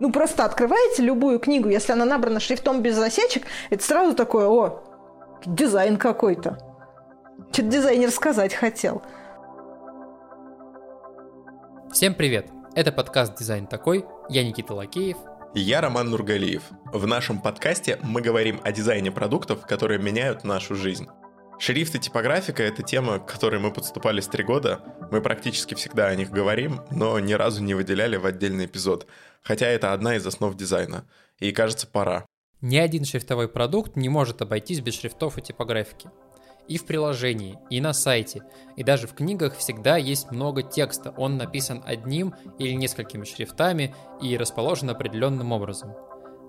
Ну, просто открываете любую книгу, если она набрана шрифтом без засечек, это сразу такое, о, дизайн какой-то. Что-то дизайнер сказать хотел. Всем привет! Это подкаст «Дизайн такой». Я Никита Лакеев. И я Роман Нургалиев. В нашем подкасте мы говорим о дизайне продуктов, которые меняют нашу жизнь. Шрифт и типографика — это тема, к которой мы подступались три года. Мы практически всегда о них говорим, но ни разу не выделяли в отдельный эпизод. Хотя это одна из основ дизайна. И кажется, пора. Ни один шрифтовой продукт не может обойтись без шрифтов и типографики. И в приложении, и на сайте, и даже в книгах всегда есть много текста. Он написан одним или несколькими шрифтами и расположен определенным образом.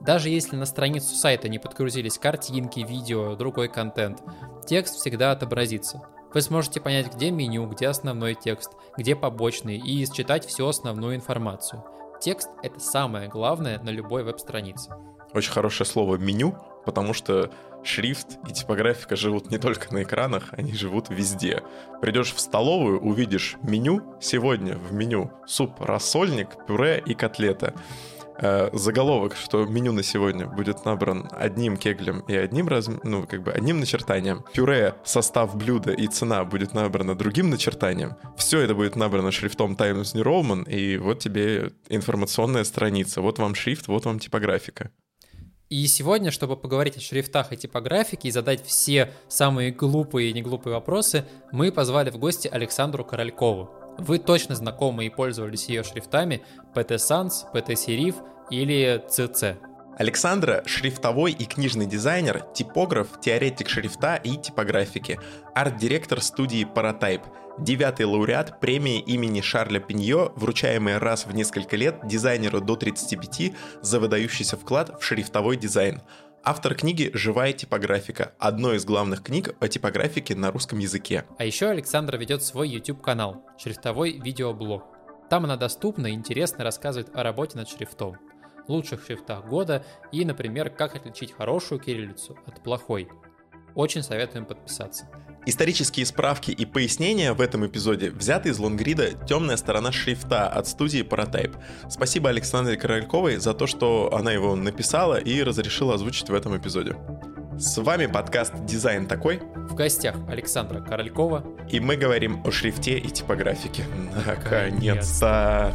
Даже если на страницу сайта не подгрузились картинки, видео, другой контент, текст всегда отобразится. Вы сможете понять, где меню, где основной текст, где побочный и считать всю основную информацию. Текст — это самое главное на любой веб-странице. Очень хорошее слово «меню», потому что шрифт и типографика живут не только на экранах, они живут везде. Придешь в столовую, увидишь меню, сегодня в меню суп, рассольник, пюре и котлета. Э, заголовок, что меню на сегодня будет набран одним кеглем и одним раз, ну, как бы одним начертанием. Пюре, состав блюда и цена будет набрана другим начертанием. Все это будет набрано шрифтом Times New Roman, и вот тебе информационная страница. Вот вам шрифт, вот вам типографика. И сегодня, чтобы поговорить о шрифтах и типографике и задать все самые глупые и неглупые вопросы, мы позвали в гости Александру Королькову. Вы точно знакомы и пользовались ее шрифтами PT Sans, PT Serif или CC. Александра – шрифтовой и книжный дизайнер, типограф, теоретик шрифта и типографики, арт-директор студии Paratype, девятый лауреат премии имени Шарля Пиньо, вручаемая раз в несколько лет дизайнеру до 35 за выдающийся вклад в шрифтовой дизайн – Автор книги «Живая типографика», одной из главных книг о типографике на русском языке. А еще Александра ведет свой YouTube-канал «Шрифтовой видеоблог». Там она доступна и интересно рассказывает о работе над шрифтом, лучших шрифтах года и, например, как отличить хорошую кириллицу от плохой. Очень советуем подписаться. Исторические справки и пояснения в этом эпизоде взяты из лонгрида «Темная сторона шрифта» от студии Paratype. Спасибо Александре Корольковой за то, что она его написала и разрешила озвучить в этом эпизоде. С вами подкаст «Дизайн такой». В гостях Александра Королькова. И мы говорим о шрифте и типографике. Наконец-то!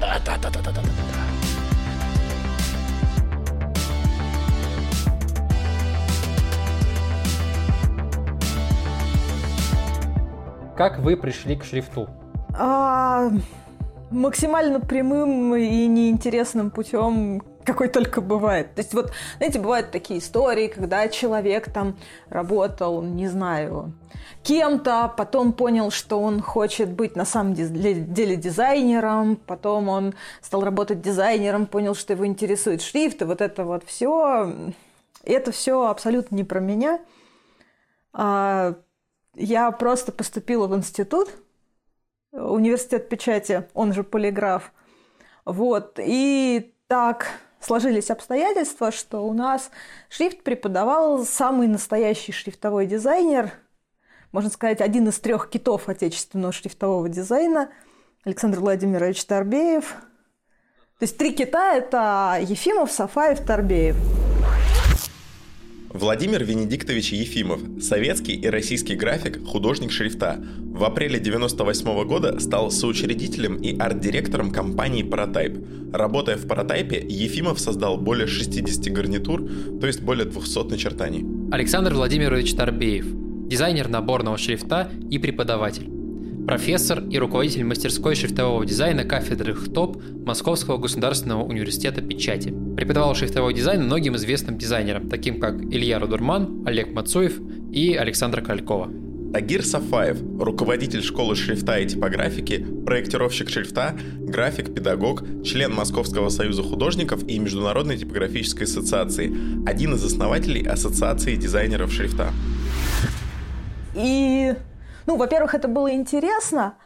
Да-да-да-да-да-да-да. Как вы пришли к шрифту? А, максимально прямым и неинтересным путем, какой только бывает. То есть вот, знаете, бывают такие истории, когда человек там работал, не знаю, кем-то, потом понял, что он хочет быть на самом деле дизайнером, потом он стал работать дизайнером, понял, что его интересует шрифт, и вот это вот все, это все абсолютно не про меня. А, я просто поступила в институт, университет печати, он же полиграф. Вот, и так сложились обстоятельства, что у нас шрифт преподавал самый настоящий шрифтовой дизайнер, можно сказать, один из трех китов отечественного шрифтового дизайна, Александр Владимирович Торбеев. То есть три кита – это Ефимов, Сафаев, Торбеев. Владимир Венедиктович Ефимов, советский и российский график, художник шрифта. В апреле 1998 года стал соучредителем и арт-директором компании Paratype. Работая в Paratype, Ефимов создал более 60 гарнитур, то есть более 200 начертаний. Александр Владимирович Торбеев, дизайнер наборного шрифта и преподаватель профессор и руководитель мастерской шрифтового дизайна кафедры ХТОП Московского государственного университета печати. Преподавал шрифтовой дизайн многим известным дизайнерам, таким как Илья Рудурман, Олег Мацуев и Александр Калькова. Тагир Сафаев, руководитель школы шрифта и типографики, проектировщик шрифта, график, педагог, член Московского союза художников и Международной типографической ассоциации, один из основателей Ассоциации дизайнеров шрифта. И ну, во-первых, это было интересно,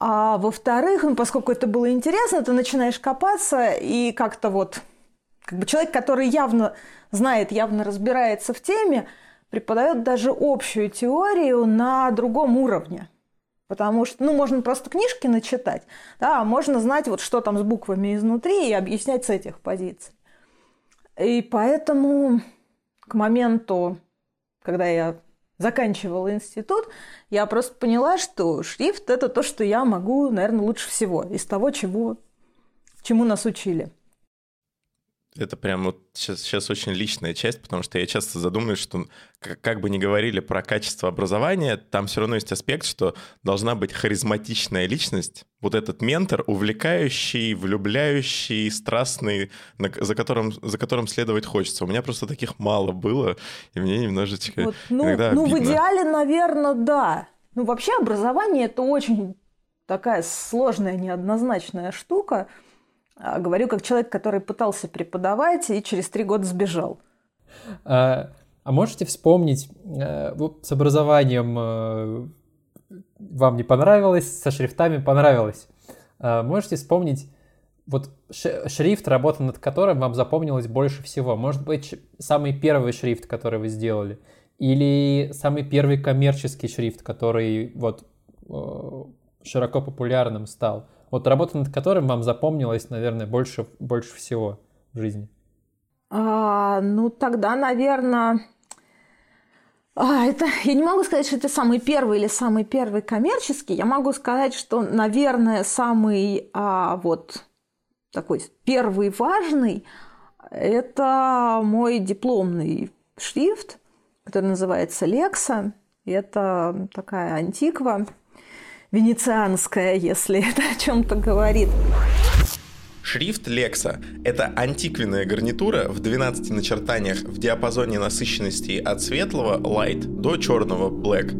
а во-вторых, ну, поскольку это было интересно, ты начинаешь копаться и как-то вот, как бы человек, который явно знает, явно разбирается в теме, преподает даже общую теорию на другом уровне. Потому что, ну, можно просто книжки начитать, да, а можно знать, вот что там с буквами изнутри и объяснять с этих позиций. И поэтому к моменту, когда я заканчивала институт, я просто поняла, что шрифт – это то, что я могу, наверное, лучше всего из того, чего, чему нас учили. Это прям вот сейчас, сейчас очень личная часть, потому что я часто задумываюсь, что как, как бы ни говорили про качество образования, там все равно есть аспект, что должна быть харизматичная личность, вот этот ментор, увлекающий, влюбляющий, страстный, за которым, за которым следовать хочется. У меня просто таких мало было, и мне немножечко вот, ну, иногда Ну, в идеале, наверное, да. Ну, вообще образование – это очень такая сложная, неоднозначная штука – говорю как человек, который пытался преподавать и через три года сбежал. А, а можете вспомнить, э, вот с образованием э, вам не понравилось, со шрифтами понравилось. А можете вспомнить вот шрифт, работа над которым вам запомнилось больше всего? Может быть, самый первый шрифт, который вы сделали? Или самый первый коммерческий шрифт, который вот э, широко популярным стал? Вот работа над которым вам запомнилась, наверное, больше, больше всего в жизни? А, ну, тогда, наверное... А, это, я не могу сказать, что это самый первый или самый первый коммерческий. Я могу сказать, что, наверное, самый а, вот такой первый важный – это мой дипломный шрифт, который называется «Лекса». Это такая антиква, венецианская, если это о чем-то говорит. Шрифт Lexa – это антиквенная гарнитура в 12 начертаниях в диапазоне насыщенности от светлого light до черного black.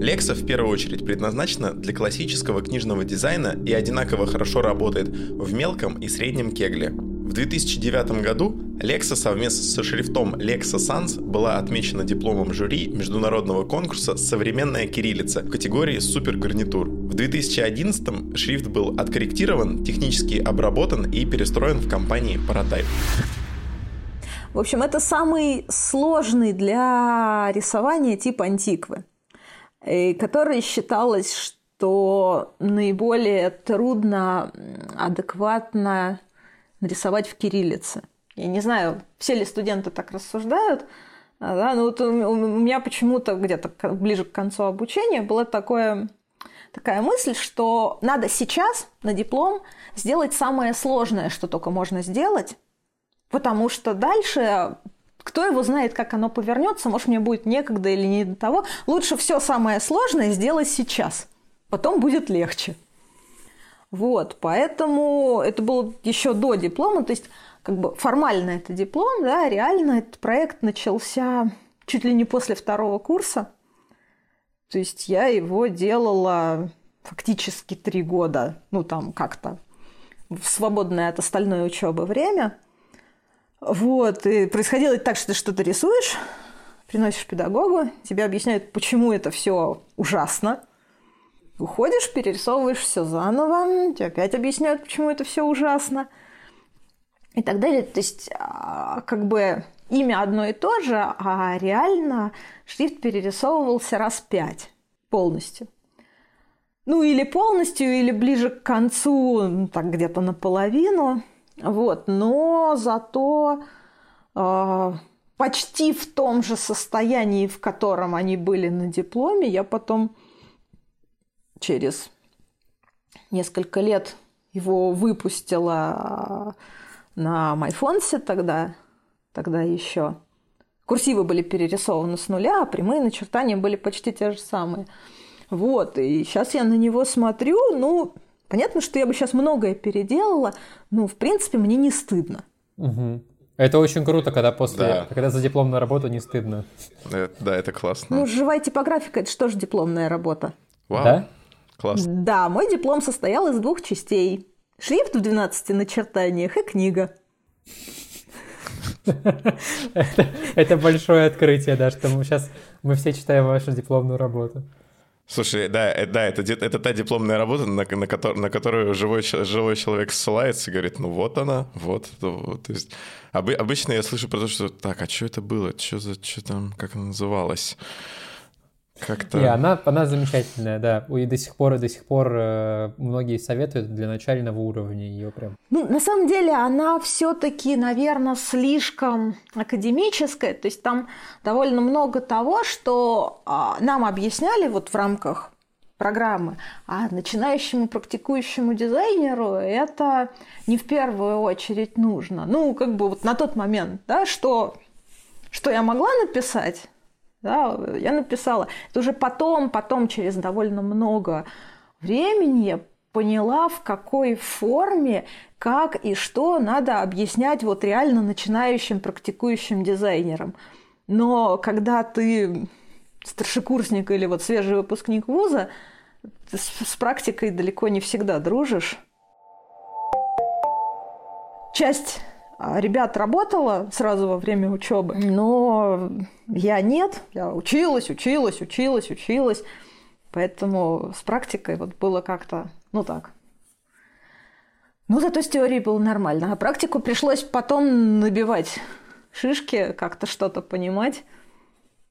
Lexa в первую очередь предназначена для классического книжного дизайна и одинаково хорошо работает в мелком и среднем кегле. В 2009 году Lexa совместно со шрифтом Lexa Sans была отмечена дипломом жюри международного конкурса «Современная кириллица» в категории «Супергарнитур». В 2011 шрифт был откорректирован, технически обработан и перестроен в компании Paratype. В общем, это самый сложный для рисования тип антиквы, который считалось, что наиболее трудно адекватно нарисовать в кириллице. Я не знаю, все ли студенты так рассуждают, а, да, но вот у меня почему-то где-то ближе к концу обучения была такое, такая мысль, что надо сейчас на диплом сделать самое сложное, что только можно сделать, потому что дальше кто его знает, как оно повернется, может, мне будет некогда или не до того. Лучше все самое сложное сделать сейчас, потом будет легче. Вот, поэтому это было еще до диплома, то есть как бы формально это диплом, да, реально этот проект начался чуть ли не после второго курса. То есть я его делала фактически три года, ну там как-то в свободное от остальной учебы время. Вот, и происходило так, что ты что-то рисуешь, приносишь педагогу, тебе объясняют, почему это все ужасно, Уходишь, перерисовываешь все заново, тебе опять объясняют, почему это все ужасно. И так далее. То есть, а, как бы имя одно и то же, а реально шрифт перерисовывался раз пять полностью. Ну, или полностью, или ближе к концу, ну, так где-то наполовину. Вот. Но зато э, почти в том же состоянии, в котором они были на дипломе, я потом через несколько лет его выпустила а, на Майфонсе тогда, тогда еще. Курсивы были перерисованы с нуля, а прямые начертания были почти те же самые. Вот, и сейчас я на него смотрю, ну, понятно, что я бы сейчас многое переделала, но, в принципе, мне не стыдно. Угу. Это очень круто, когда после, да. когда за дипломную работу не стыдно. Да, да, это классно. Ну, живая типографика – это что же дипломная работа? Вау. Да? Классно. Да, мой диплом состоял из двух частей. Шрифт в 12 начертаниях и книга. Это большое открытие, да, что мы сейчас мы все читаем вашу дипломную работу. Слушай, да, э, да, это, это та дипломная работа, на, на, котор, на которую живой, живой человек ссылается и говорит, ну вот она, вот. вот. То есть, об, обычно я слышу про то, что так, а что это было, что за, что там, как она называлась? Как-то... И она, она замечательная, да. И до сих пор, и до сих пор э, многие советуют для начального уровня ее прям. Ну, на самом деле, она все-таки, наверное, слишком академическая. То есть там довольно много того, что а, нам объясняли вот в рамках программы, а начинающему практикующему дизайнеру это не в первую очередь нужно. Ну, как бы вот на тот момент, да, что, что я могла написать, да, я написала. Это уже потом, потом, через довольно много времени я поняла, в какой форме, как и что надо объяснять вот реально начинающим, практикующим дизайнерам. Но когда ты старшекурсник или вот свежий выпускник вуза, с, с практикой далеко не всегда дружишь. Часть ребят работала сразу во время учебы, но я нет. Я училась, училась, училась, училась. Поэтому с практикой вот было как-то, ну так. Ну, зато с теорией было нормально. А практику пришлось потом набивать шишки, как-то что-то понимать.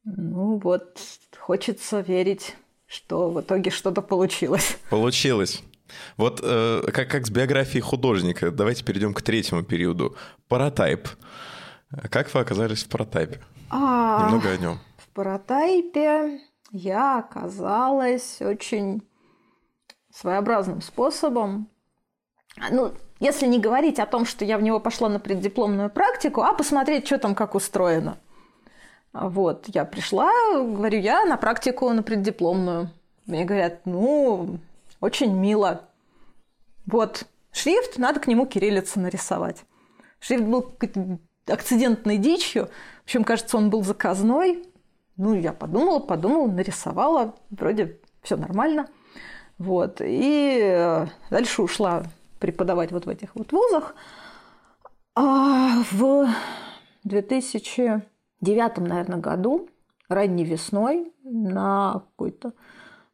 Ну вот, хочется верить, что в итоге что-то получилось. Получилось. Вот э, как, как с биографией художника, давайте перейдем к третьему периоду. Паратайп. Как вы оказались в паратайпе? А, Немного о нем. В паратайпе я оказалась очень своеобразным способом. Ну, если не говорить о том, что я в него пошла на преддипломную практику, а посмотреть, что там как устроено. Вот, я пришла, говорю, я на практику на преддипломную. Мне говорят, ну, очень мило. Вот шрифт, надо к нему кириллицу нарисовать. Шрифт был какой-то акцидентной дичью. В общем, кажется, он был заказной. Ну, я подумала, подумала, нарисовала. Вроде все нормально. Вот. И э, дальше ушла преподавать вот в этих вот вузах. А в 2009, наверное, году, ранней весной, на какой-то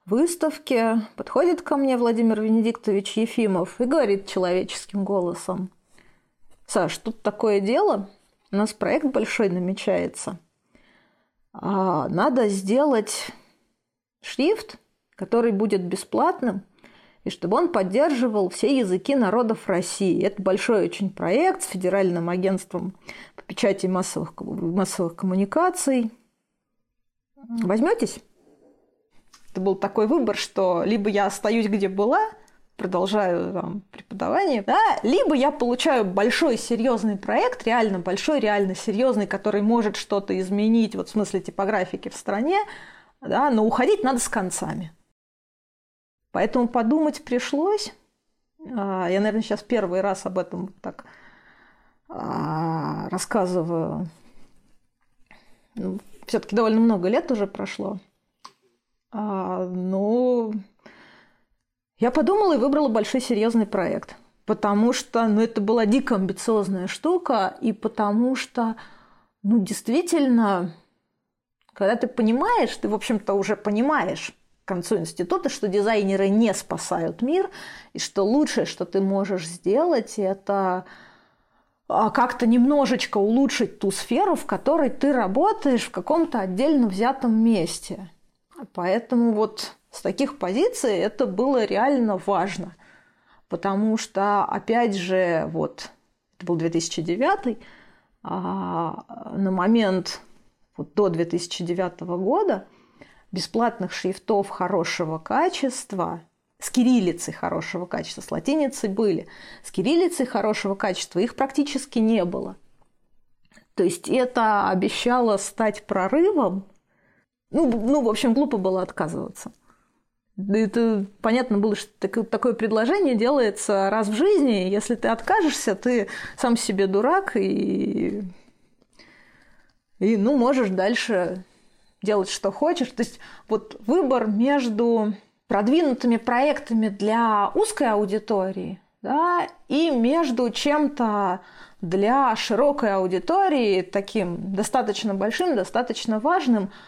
выставке подходит ко мне Владимир Венедиктович Ефимов и говорит человеческим голосом. Саш, тут такое дело, у нас проект большой намечается. А надо сделать шрифт, который будет беслатным, и чтобы он поддерживал все языки народов России. Это большой очень проект с Федеральным агентством по печати массовых, массовых коммуникаций. Возьметесь? Это был такой выбор, что либо я остаюсь где была, продолжаю там, преподавание, да, либо я получаю большой серьезный проект, реально большой, реально серьезный, который может что-то изменить, вот в смысле типографики в стране, да, но уходить надо с концами. Поэтому подумать пришлось. А, я, наверное, сейчас первый раз об этом так а, рассказываю. Ну, Все-таки довольно много лет уже прошло. А, ну, я подумала и выбрала большой серьезный проект. Потому что ну, это была дико амбициозная штука, и потому что, ну, действительно, когда ты понимаешь, ты, в общем-то, уже понимаешь к концу института, что дизайнеры не спасают мир, и что лучшее, что ты можешь сделать, это а, как-то немножечко улучшить ту сферу, в которой ты работаешь в каком-то отдельно взятом месте. Поэтому вот с таких позиций это было реально важно. Потому что, опять же, вот, это был 2009, а на момент вот до 2009 года бесплатных шрифтов хорошего качества, с кириллицей хорошего качества, с латиницей были, с кириллицей хорошего качества их практически не было. То есть это обещало стать прорывом ну, ну, в общем, глупо было отказываться. Это понятно было, что такое предложение делается раз в жизни. Если ты откажешься, ты сам себе дурак и, и ну, можешь дальше делать, что хочешь. То есть вот выбор между продвинутыми проектами для узкой аудитории да, и между чем-то для широкой аудитории, таким достаточно большим, достаточно важным –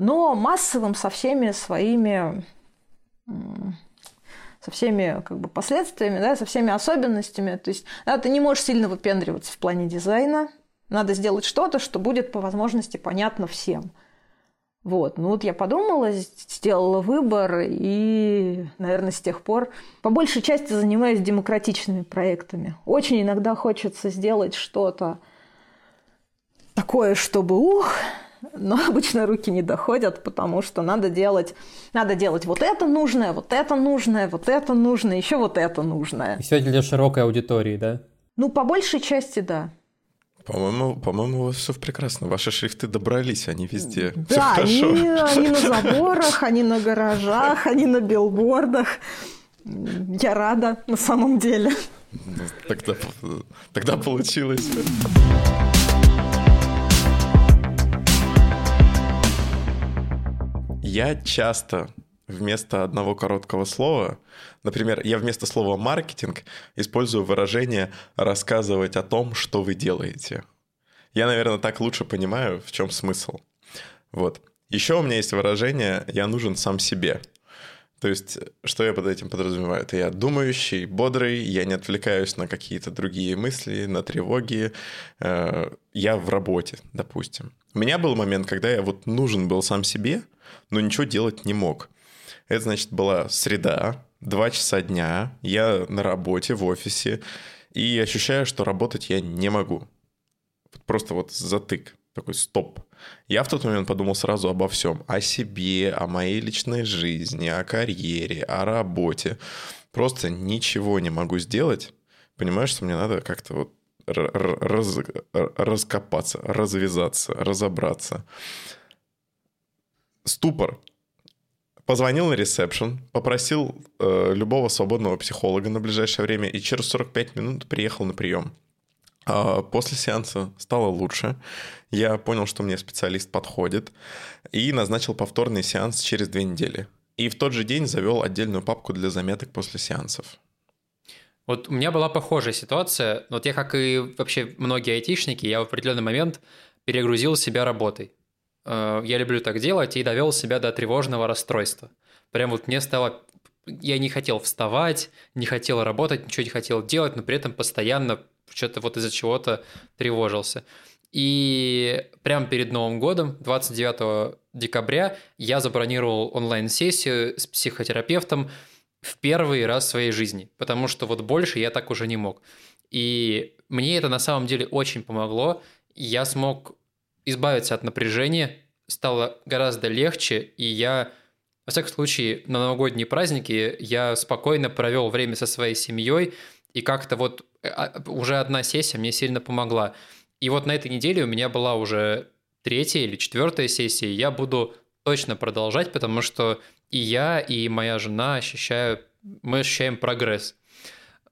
но массовым со всеми своими со всеми как бы, последствиями, да, со всеми особенностями. То есть да, ты не можешь сильно выпендриваться в плане дизайна. Надо сделать что-то, что будет по возможности понятно всем. Вот, ну вот я подумала, сделала выбор, и, наверное, с тех пор по большей части занимаюсь демократичными проектами. Очень иногда хочется сделать что-то такое, чтобы ух, но обычно руки не доходят, потому что надо делать, надо делать вот это нужное, вот это нужное, вот это нужное, еще вот это нужное. И все для широкой аудитории, да? Ну, по большей части, да. По-моему, по-моему, у вас все прекрасно. Ваши шрифты добрались, они везде. Да, они, они на заборах, они на гаражах, они на билбордах. Я рада на самом деле. Тогда, тогда получилось. Я часто вместо одного короткого слова, например, я вместо слова «маркетинг» использую выражение «рассказывать о том, что вы делаете». Я, наверное, так лучше понимаю, в чем смысл. Вот. Еще у меня есть выражение «я нужен сам себе». То есть, что я под этим подразумеваю? Это я думающий, бодрый, я не отвлекаюсь на какие-то другие мысли, на тревоги. Э, я в работе, допустим. У меня был момент, когда я вот нужен был сам себе, но ничего делать не мог. Это, значит, была среда, два часа дня, я на работе, в офисе, и ощущаю, что работать я не могу. Просто вот затык, такой стоп. Я в тот момент подумал сразу обо всем. О себе, о моей личной жизни, о карьере, о работе. Просто ничего не могу сделать. Понимаешь, что мне надо как-то вот раз, раскопаться, развязаться, разобраться. Ступор. Позвонил на ресепшн, попросил э, любого свободного психолога на ближайшее время и через 45 минут приехал на прием. А после сеанса стало лучше. Я понял, что мне специалист подходит и назначил повторный сеанс через две недели. И в тот же день завел отдельную папку для заметок после сеансов. Вот у меня была похожая ситуация. Вот я, как и вообще многие айтишники, я в определенный момент перегрузил себя работой. Э, я люблю так делать и довел себя до тревожного расстройства. Прям вот мне стало... Я не хотел вставать, не хотел работать, ничего не хотел делать, но при этом постоянно что-то вот из-за чего-то тревожился. И прямо перед Новым годом, 29 декабря, я забронировал онлайн-сессию с психотерапевтом в первый раз в своей жизни, потому что вот больше я так уже не мог. И мне это на самом деле очень помогло. Я смог избавиться от напряжения, стало гораздо легче, и я, во всяком случае, на новогодние праздники я спокойно провел время со своей семьей, и как-то вот а, уже одна сессия мне сильно помогла. И вот на этой неделе у меня была уже третья или четвертая сессия, и я буду точно продолжать, потому что и я, и моя жена ощущаю, мы ощущаем прогресс.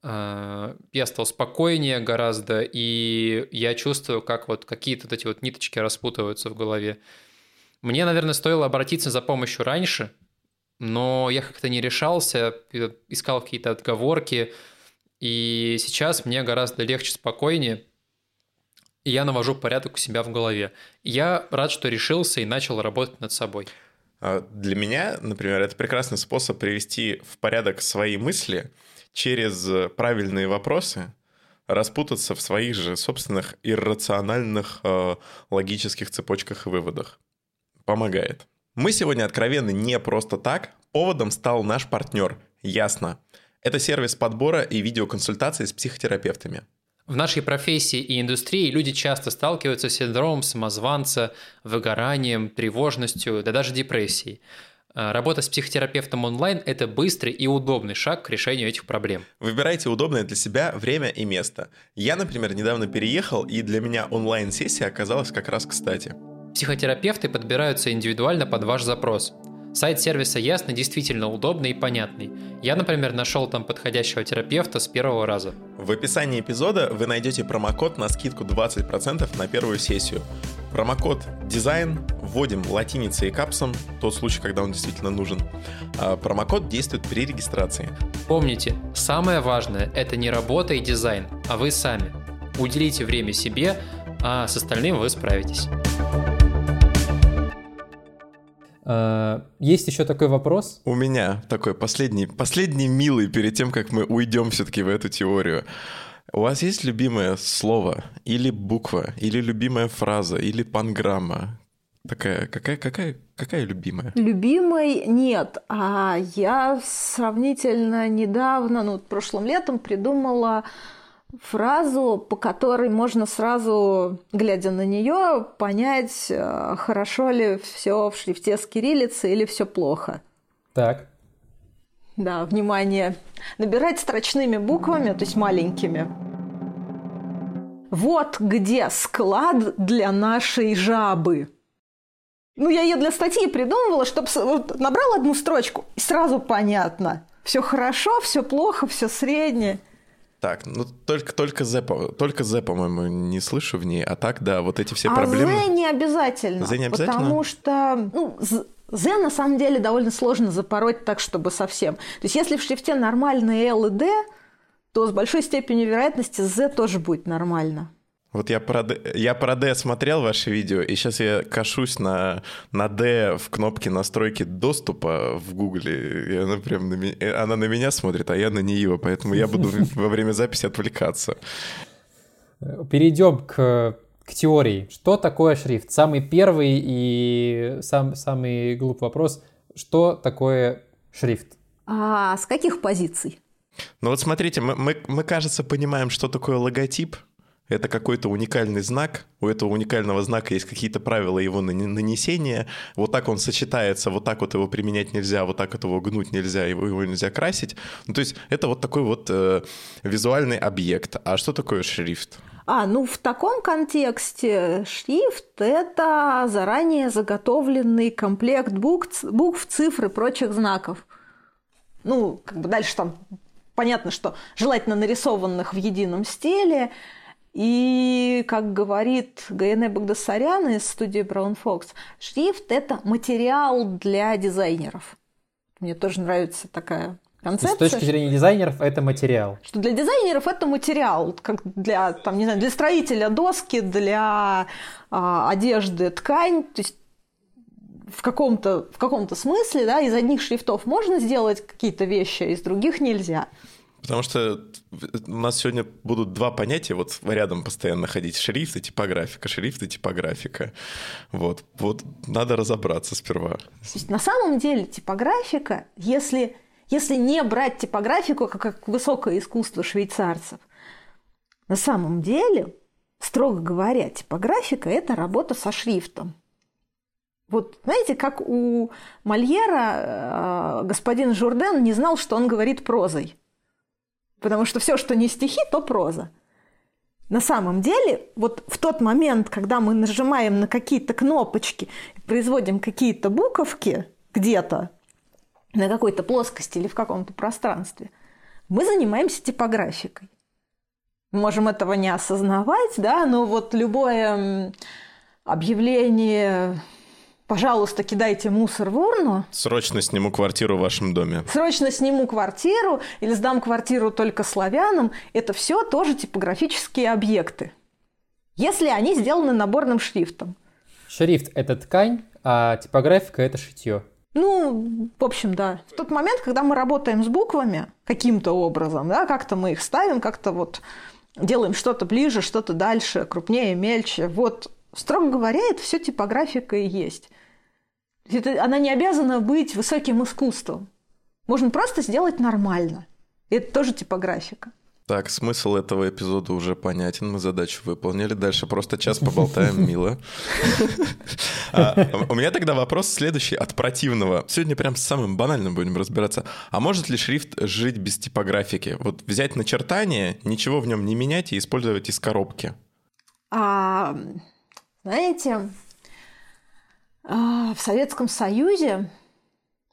А, я стал спокойнее гораздо, и я чувствую, как вот какие-то вот эти вот ниточки распутываются в голове. Мне, наверное, стоило обратиться за помощью раньше, но я как-то не решался, искал какие-то отговорки, и сейчас мне гораздо легче, спокойнее, и я навожу порядок у себя в голове. Я рад, что решился и начал работать над собой. А, для меня, например, это прекрасный способ привести в порядок свои мысли – через правильные вопросы распутаться в своих же собственных иррациональных э, логических цепочках и выводах. Помогает. Мы сегодня откровенны не просто так. Поводом стал наш партнер Ясно. Это сервис подбора и видеоконсультации с психотерапевтами. В нашей профессии и индустрии люди часто сталкиваются с синдромом самозванца, выгоранием, тревожностью, да даже депрессией. А, работа с психотерапевтом онлайн – это быстрый и удобный шаг к решению этих проблем. Выбирайте удобное для себя время и место. Я, например, недавно переехал, и для меня онлайн-сессия оказалась как раз кстати. Психотерапевты подбираются индивидуально под ваш запрос. Сайт сервиса Ясно действительно удобный и понятный. Я, например, нашел там подходящего терапевта с первого раза. В описании эпизода вы найдете промокод на скидку 20% на первую сессию. Промокод «Дизайн» вводим латиницей и капсом, тот случай, когда он действительно нужен. А промокод действует при регистрации. Помните, самое важное – это не работа и дизайн, а вы сами. Уделите время себе, а с остальным вы справитесь. А, есть еще такой вопрос? У меня такой последний, последний милый перед тем, как мы уйдем все-таки в эту теорию. У вас есть любимое слово или буква, или любимая фраза, или панграмма? Такая, какая, какая, какая любимая? Любимой нет. А я сравнительно недавно, ну, прошлым летом придумала фразу, по которой можно сразу, глядя на нее, понять, э, хорошо ли все в шрифте с кириллицы или все плохо. Так. Да, внимание. Набирать строчными буквами, то есть маленькими. Вот где склад для нашей жабы. Ну, я ее для статьи придумывала, чтобы вот, набрал одну строчку, и сразу понятно. Все хорошо, все плохо, все среднее. Так, ну только, только Z, только Z, по-моему, не слышу в ней, а так, да, вот эти все а проблемы. Z не обязательно. Z не обязательно? Потому что, ну, Z на самом деле довольно сложно запороть так, чтобы совсем. То есть если в шрифте нормальные L и D, то с большой степенью вероятности Z тоже будет нормально. Вот я про, D, я про D смотрел ваше видео, и сейчас я кашусь на, на D в кнопке настройки доступа в Гугле, и она прям на меня, она на меня смотрит, а я на нее, поэтому я буду во время записи отвлекаться. Перейдем к, к теории. Что такое шрифт? Самый первый и сам, самый глупый вопрос. Что такое шрифт? А с каких позиций? Ну вот смотрите, мы, мы, мы кажется, понимаем, что такое логотип, это какой-то уникальный знак, у этого уникального знака есть какие-то правила его нанесения, вот так он сочетается, вот так вот его применять нельзя, вот так вот его гнуть нельзя, его, его нельзя красить. Ну, то есть это вот такой вот э, визуальный объект. А что такое шрифт? А, ну в таком контексте шрифт – это заранее заготовленный комплект букв, букв, цифр и прочих знаков. Ну, как бы дальше там понятно, что желательно нарисованных в едином стиле – и, как говорит Гаене Багдасарян из студии Brown Fox, шрифт – это материал для дизайнеров. Мне тоже нравится такая концепция. С точки зрения дизайнеров это материал. Что для дизайнеров это материал, как для, там, не знаю, для строителя доски, для а, одежды ткань. То есть в каком-то в каком смысле да, из одних шрифтов можно сделать какие-то вещи, а из других нельзя. Потому что у нас сегодня будут два понятия вот рядом постоянно ходить. Шрифт и типографика, шрифт и типографика. Вот, вот надо разобраться сперва. На самом деле типографика, если, если не брать типографику как, как высокое искусство швейцарцев, на самом деле, строго говоря, типографика – это работа со шрифтом. Вот знаете, как у Мольера э, господин Журден не знал, что он говорит прозой – Потому что все, что не стихи, то проза. На самом деле, вот в тот момент, когда мы нажимаем на какие-то кнопочки, производим какие-то буковки где-то, на какой-то плоскости или в каком-то пространстве, мы занимаемся типографикой. Мы можем этого не осознавать, да, но вот любое объявление пожалуйста, кидайте мусор в урну. Срочно сниму квартиру в вашем доме. Срочно сниму квартиру или сдам квартиру только славянам. Это все тоже типографические объекты, если они сделаны наборным шрифтом. Шрифт – это ткань, а типографика – это шитье. Ну, в общем, да. В тот момент, когда мы работаем с буквами каким-то образом, да, как-то мы их ставим, как-то вот делаем что-то ближе, что-то дальше, крупнее, мельче. Вот, строго говоря, это все типографика и есть. Это, она не обязана быть высоким искусством. Можно просто сделать нормально. это тоже типографика. Так, смысл этого эпизода уже понятен, мы задачу выполнили. Дальше просто час поболтаем, мило. А, у меня тогда вопрос следующий от противного. Сегодня прям с самым банальным будем разбираться. А может ли шрифт жить без типографики? Вот взять начертание, ничего в нем не менять и использовать из коробки? А, знаете, а, в Советском Союзе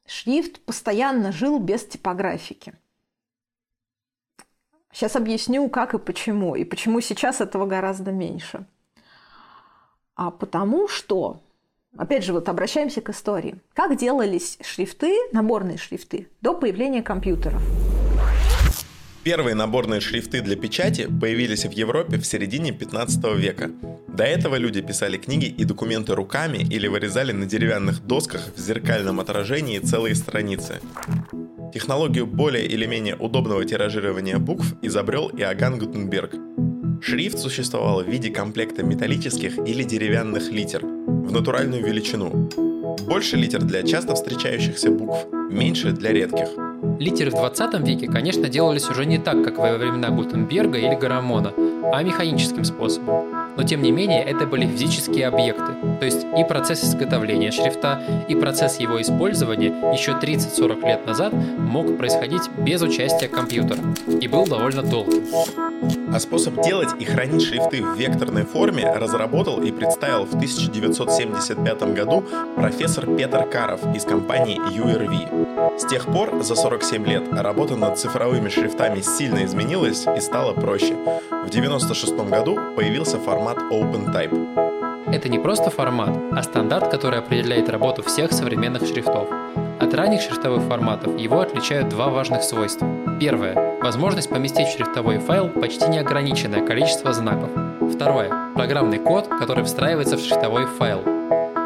шрифт постоянно жил без типографики. Сейчас объясню, как и почему, и почему сейчас этого гораздо меньше. А потому что, опять же, вот обращаемся к истории. Как делались шрифты, наборные шрифты, до появления компьютеров? Первые наборные шрифты для печати появились в Европе в середине 15 века. До этого люди писали книги и документы руками или вырезали на деревянных досках в зеркальном отражении целые страницы. Технологию более или менее удобного тиражирования букв изобрел Иоганн Гутенберг. Шрифт существовал в виде комплекта металлических или деревянных литер. В натуральную величину. Больше литер для часто встречающихся букв, меньше для редких. Литеры в 20 веке, конечно, делались уже не так, как во времена Гутенберга или Гарамона, а механическим способом. Но тем не менее, это были физические объекты, то есть и процесс изготовления шрифта, и процесс его использования еще 30-40 лет назад мог происходить без участия компьютера и был довольно долгим. А способ делать и хранить шрифты в векторной форме разработал и представил в 1975 году профессор Петр Каров из компании URV. С тех пор, за 47 лет, работа над цифровыми шрифтами сильно изменилась и стала проще. В 1996 году появился формат OpenType. Это не просто формат, а стандарт, который определяет работу всех современных шрифтов. От ранних шрифтовых форматов его отличают два важных свойства. Первое – возможность поместить в шрифтовой файл почти неограниченное количество знаков. Второе – программный код, который встраивается в шрифтовой файл.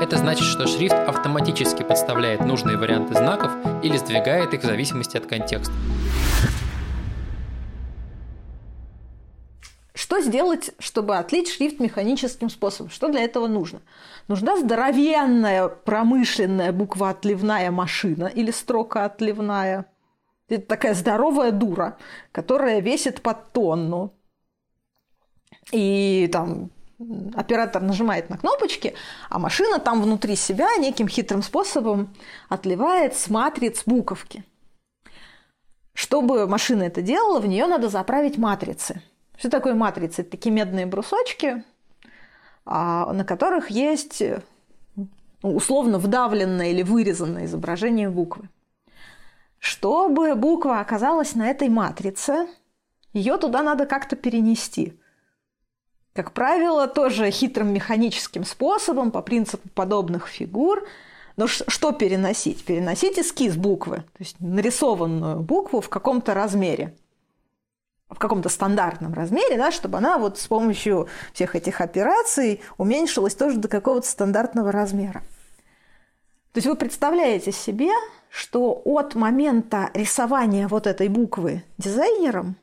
Это значит, что шрифт автоматически подставляет нужные варианты знаков или сдвигает их в зависимости от контекста. Что сделать, чтобы отлить шрифт механическим способом? Что для этого нужно? Нужна здоровенная промышленная буква отливная машина или строка отливная. Это такая здоровая дура, которая весит под тонну. И там оператор нажимает на кнопочки, а машина там внутри себя неким хитрым способом отливает с матриц буковки. Чтобы машина это делала, в нее надо заправить матрицы – что такое матрицы? Это такие медные брусочки, а, на которых есть ну, условно вдавленное или вырезанное изображение буквы. Чтобы буква оказалась на этой матрице, ее туда надо как-то перенести. Как правило, тоже хитрым механическим способом, по принципу подобных фигур. Но что переносить? Переносить эскиз буквы, то есть нарисованную букву в каком-то размере в каком-то стандартном размере, да, чтобы она вот с помощью всех этих операций уменьшилась тоже до какого-то стандартного размера. То есть вы представляете себе, что от момента рисования вот этой буквы дизайнером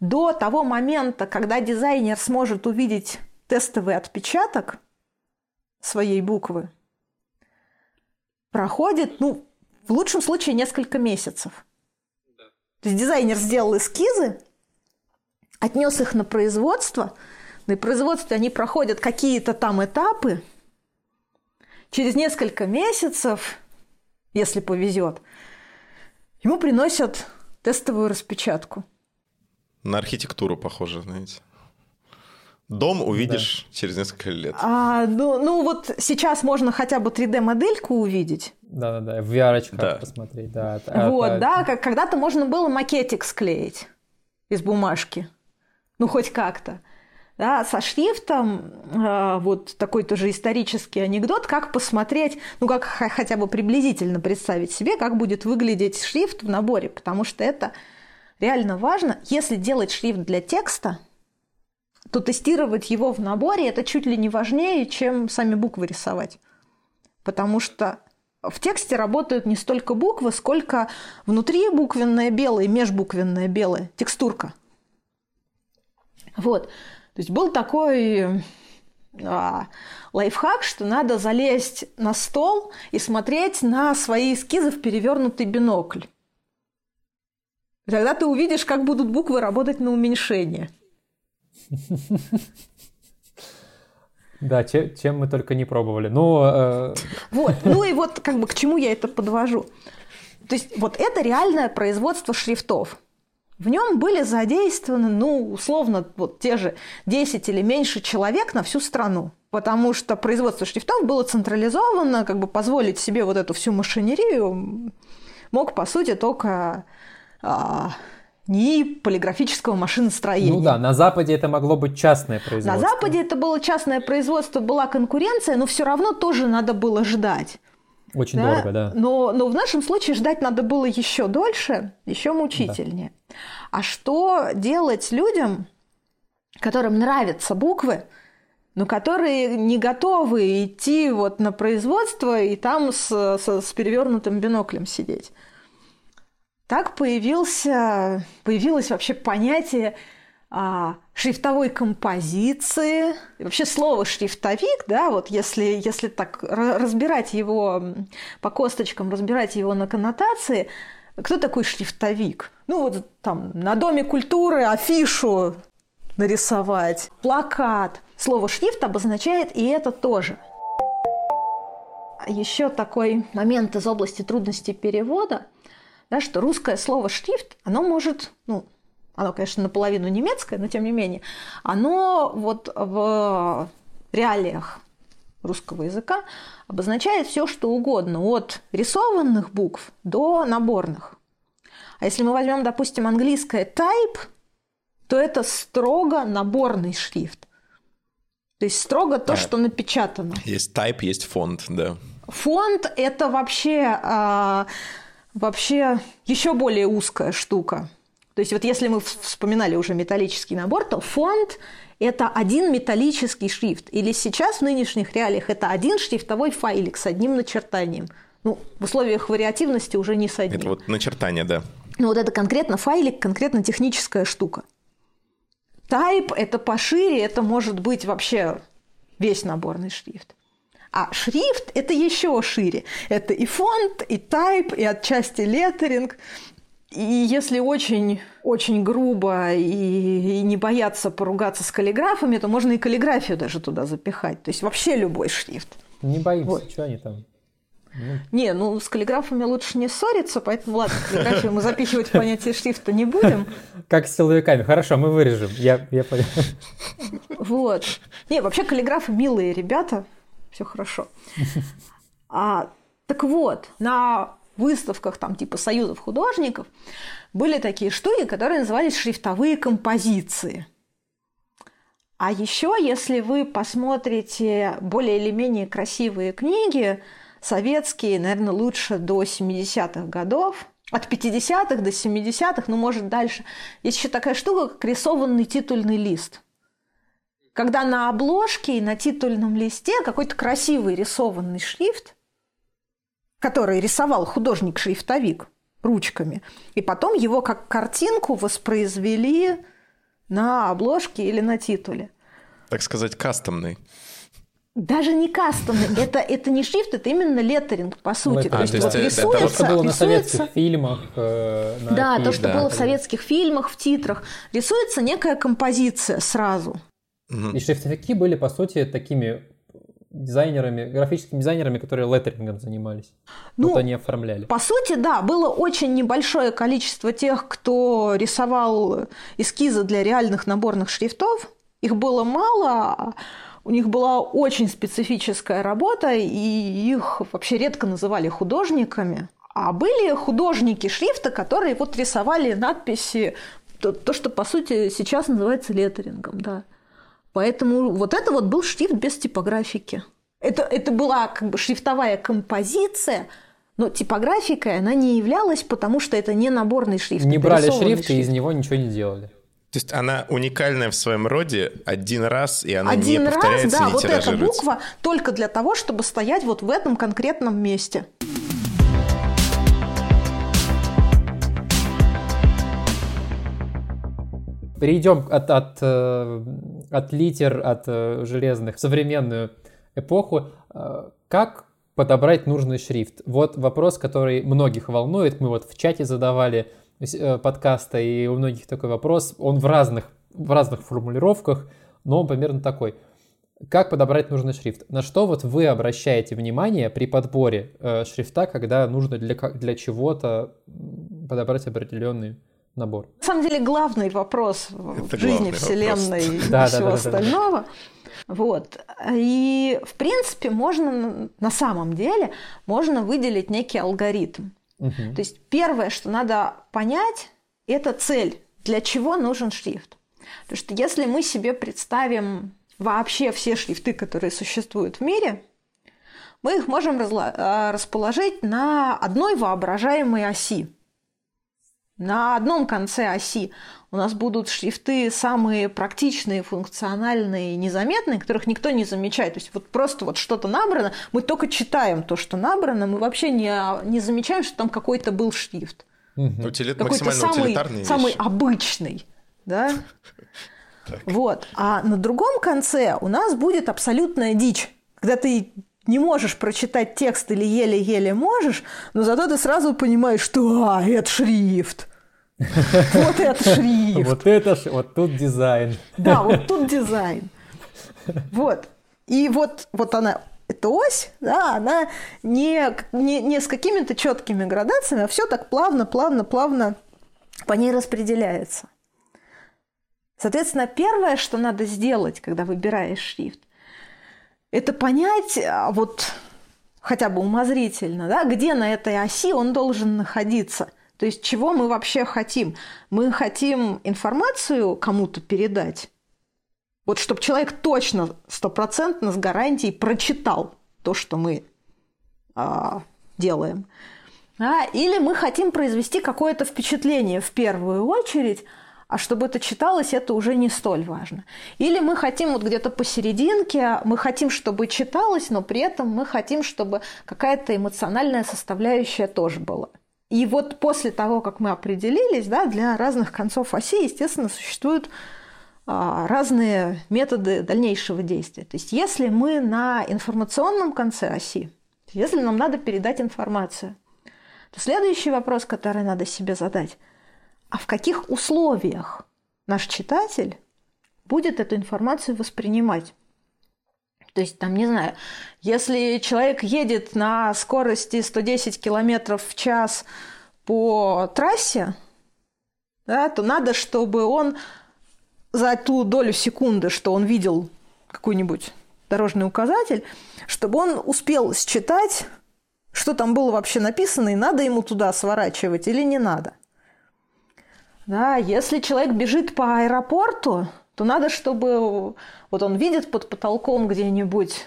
до того момента, когда дизайнер сможет увидеть тестовый отпечаток своей буквы, проходит, ну, в лучшем случае несколько месяцев – то есть дизайнер сделал эскизы, отнес их на производство, на производстве они проходят какие-то там этапы. Через несколько месяцев, если повезет, ему приносят тестовую распечатку. На архитектуру похоже, знаете. Дом увидишь да. через несколько лет. А, ну, ну вот сейчас можно хотя бы 3D-модельку увидеть. Да-да-да, в VR да. посмотреть. Да, вот, это... да, как когда-то можно было макетик склеить из бумажки. Ну, хоть как-то. Да, со шрифтом э, вот такой тоже исторический анекдот, как посмотреть, ну как хотя бы приблизительно представить себе, как будет выглядеть шрифт в наборе, потому что это реально важно. Если делать шрифт для текста, то тестировать его в наборе это чуть ли не важнее, чем сами буквы рисовать. Потому что в тексте работают не столько буквы, сколько внутри буквенное белое, межбуквенное белое, текстурка. Вот. То есть был такой а, лайфхак, что надо залезть на стол и смотреть на свои эскизы в перевернутый бинокль. тогда ты увидишь, как будут буквы работать на уменьшение. Да, чем, чем мы только не пробовали. Ну, э... Вот, ну и вот как бы к чему я это подвожу. То есть вот это реальное производство шрифтов. В нем были задействованы, ну, условно, вот те же 10 или меньше человек на всю страну. Потому что производство шрифтов было централизовано, как бы позволить себе вот эту всю машинерию мог, по сути, только а, ни полиграфического машиностроения. Ну да, на Западе это могло быть частное производство. На Западе это было частное производство, была конкуренция, но все равно тоже надо было ждать. Очень да? дорого, да. Но, но в нашем случае ждать надо было еще дольше, еще мучительнее. Да. А что делать людям, которым нравятся буквы, но которые не готовы идти вот на производство и там с, с, с перевернутым биноклем сидеть? Так появился, появилось вообще понятие а, шрифтовой композиции. И вообще слово шрифтовик, да, вот если, если так разбирать его по косточкам, разбирать его на коннотации, кто такой шрифтовик? Ну вот там на Доме культуры афишу нарисовать, плакат. Слово шрифт обозначает и это тоже. Еще такой момент из области трудностей перевода, да, что русское слово шрифт, оно может, ну, оно, конечно, наполовину немецкое, но тем не менее, оно вот в реалиях русского языка обозначает все, что угодно, от рисованных букв до наборных. А если мы возьмем, допустим, английское type, то это строго наборный шрифт. То есть строго то, а, что напечатано. Есть type, есть фонд, да. Фонд это вообще, а, вообще еще более узкая штука. То есть вот если мы вспоминали уже металлический набор, то фонд – это один металлический шрифт. Или сейчас в нынешних реалиях это один шрифтовой файлик с одним начертанием. Ну, в условиях вариативности уже не с одним. Это вот начертание, да. Ну, вот это конкретно файлик, конкретно техническая штука. Type – это пошире, это может быть вообще весь наборный шрифт. А шрифт – это еще шире. Это и фонд, и type, и отчасти леттеринг – и если очень, очень грубо и, и не бояться поругаться с каллиграфами, то можно и каллиграфию даже туда запихать. То есть вообще любой шрифт. Не боимся, вот. что они там? Не, ну с каллиграфами лучше не ссориться, поэтому ладно, каллиграфию мы запихивать в понятие шрифта не будем. Как с силовиками. Хорошо, мы вырежем. Я, я понял. Вот. Не, вообще каллиграфы милые ребята. Все хорошо. А, так вот, на выставках там типа союзов художников были такие штуки, которые назывались шрифтовые композиции. А еще, если вы посмотрите более или менее красивые книги, советские, наверное, лучше до 70-х годов, от 50-х до 70-х, ну, может, дальше. Есть еще такая штука, как рисованный титульный лист. Когда на обложке и на титульном листе какой-то красивый рисованный шрифт, который рисовал художник-шрифтовик ручками. И потом его как картинку воспроизвели на обложке или на титуле. Так сказать, кастомный. Даже не кастомный, это, это не шрифт, это именно леттеринг, по сути. А, то есть, то есть вот рисуется, то, что было на советских фильмах. Э, на да, то, что да. было в советских фильмах, в титрах. Рисуется некая композиция сразу. И шрифтовики были, по сути, такими дизайнерами, графическими дизайнерами, которые леттерингом занимались. Ну, вот они оформляли. По сути, да, было очень небольшое количество тех, кто рисовал эскизы для реальных наборных шрифтов. Их было мало, у них была очень специфическая работа, и их вообще редко называли художниками. А были художники шрифта, которые вот рисовали надписи, то, то что по сути сейчас называется леттерингом, да. Поэтому вот это вот был шрифт без типографики. Это, это была как бы шрифтовая композиция, но типографикой она не являлась, потому что это не наборный шрифт. Не брали шрифт, шрифт и из него ничего не делали. То есть она уникальная в своем роде один раз, и она один не повторяется, раз, да, не вот эта буква только для того, чтобы стоять вот в этом конкретном месте. Перейдем от, от, э, от литер, от э, железных в современную эпоху. Э, как подобрать нужный шрифт? Вот вопрос, который многих волнует. Мы вот в чате задавали подкаста, и у многих такой вопрос. Он в разных, в разных формулировках, но он примерно такой. Как подобрать нужный шрифт? На что вот вы обращаете внимание при подборе э, шрифта, когда нужно для, для чего-то подобрать определенный набор? На самом деле главный вопрос Это в жизни Вселенной вопрос. и всего да, да, остального. Вот. И, в принципе, можно, на самом деле, можно выделить некий алгоритм. Угу. То есть первое, что надо понять, это цель, для чего нужен шрифт. Потому что если мы себе представим вообще все шрифты, которые существуют в мире, мы их можем а, расположить на одной воображаемой оси. На одном конце оси у нас будут шрифты самые практичные, функциональные, незаметные, которых никто не замечает. То есть вот просто вот что-то набрано, мы только читаем то, что набрано, мы вообще не, не замечаем, что там какой-то был шрифт. Угу. Утилит, какой-то самый, самый обычный. да? Вот. А на другом конце у нас будет абсолютная дичь, когда ты не можешь прочитать текст или еле-еле можешь, но зато ты сразу понимаешь, что а, это шрифт. Вот это шрифт. Вот это, вот тут дизайн. Да, вот тут дизайн. Вот. И вот, вот она, эта ось, да, она не, не, не с какими-то четкими градациями, а все так плавно, плавно, плавно по ней распределяется. Соответственно, первое, что надо сделать, когда выбираешь шрифт, это понять, а, вот хотя бы умозрительно, да, где на этой оси он должен находиться. То есть чего мы вообще хотим? Мы хотим информацию кому-то передать, вот чтобы человек точно, стопроцентно, с гарантией прочитал то, что мы а, делаем. А, или мы хотим произвести какое-то впечатление в первую очередь, а чтобы это читалось, это уже не столь важно. Или мы хотим вот где-то посерединке, мы хотим, чтобы читалось, но при этом мы хотим, чтобы какая-то эмоциональная составляющая тоже была. И вот после того, как мы определились, да, для разных концов оси, естественно, существуют а, разные методы дальнейшего действия. То есть если мы на информационном конце оси, если нам надо передать информацию, то следующий вопрос, который надо себе задать – а в каких условиях наш читатель будет эту информацию воспринимать. То есть, там, не знаю, если человек едет на скорости 110 км в час по трассе, да, то надо, чтобы он за ту долю секунды, что он видел какой-нибудь дорожный указатель, чтобы он успел считать, что там было вообще написано, и надо ему туда сворачивать или не надо. Да, если человек бежит по аэропорту, то надо, чтобы вот он видит под потолком где-нибудь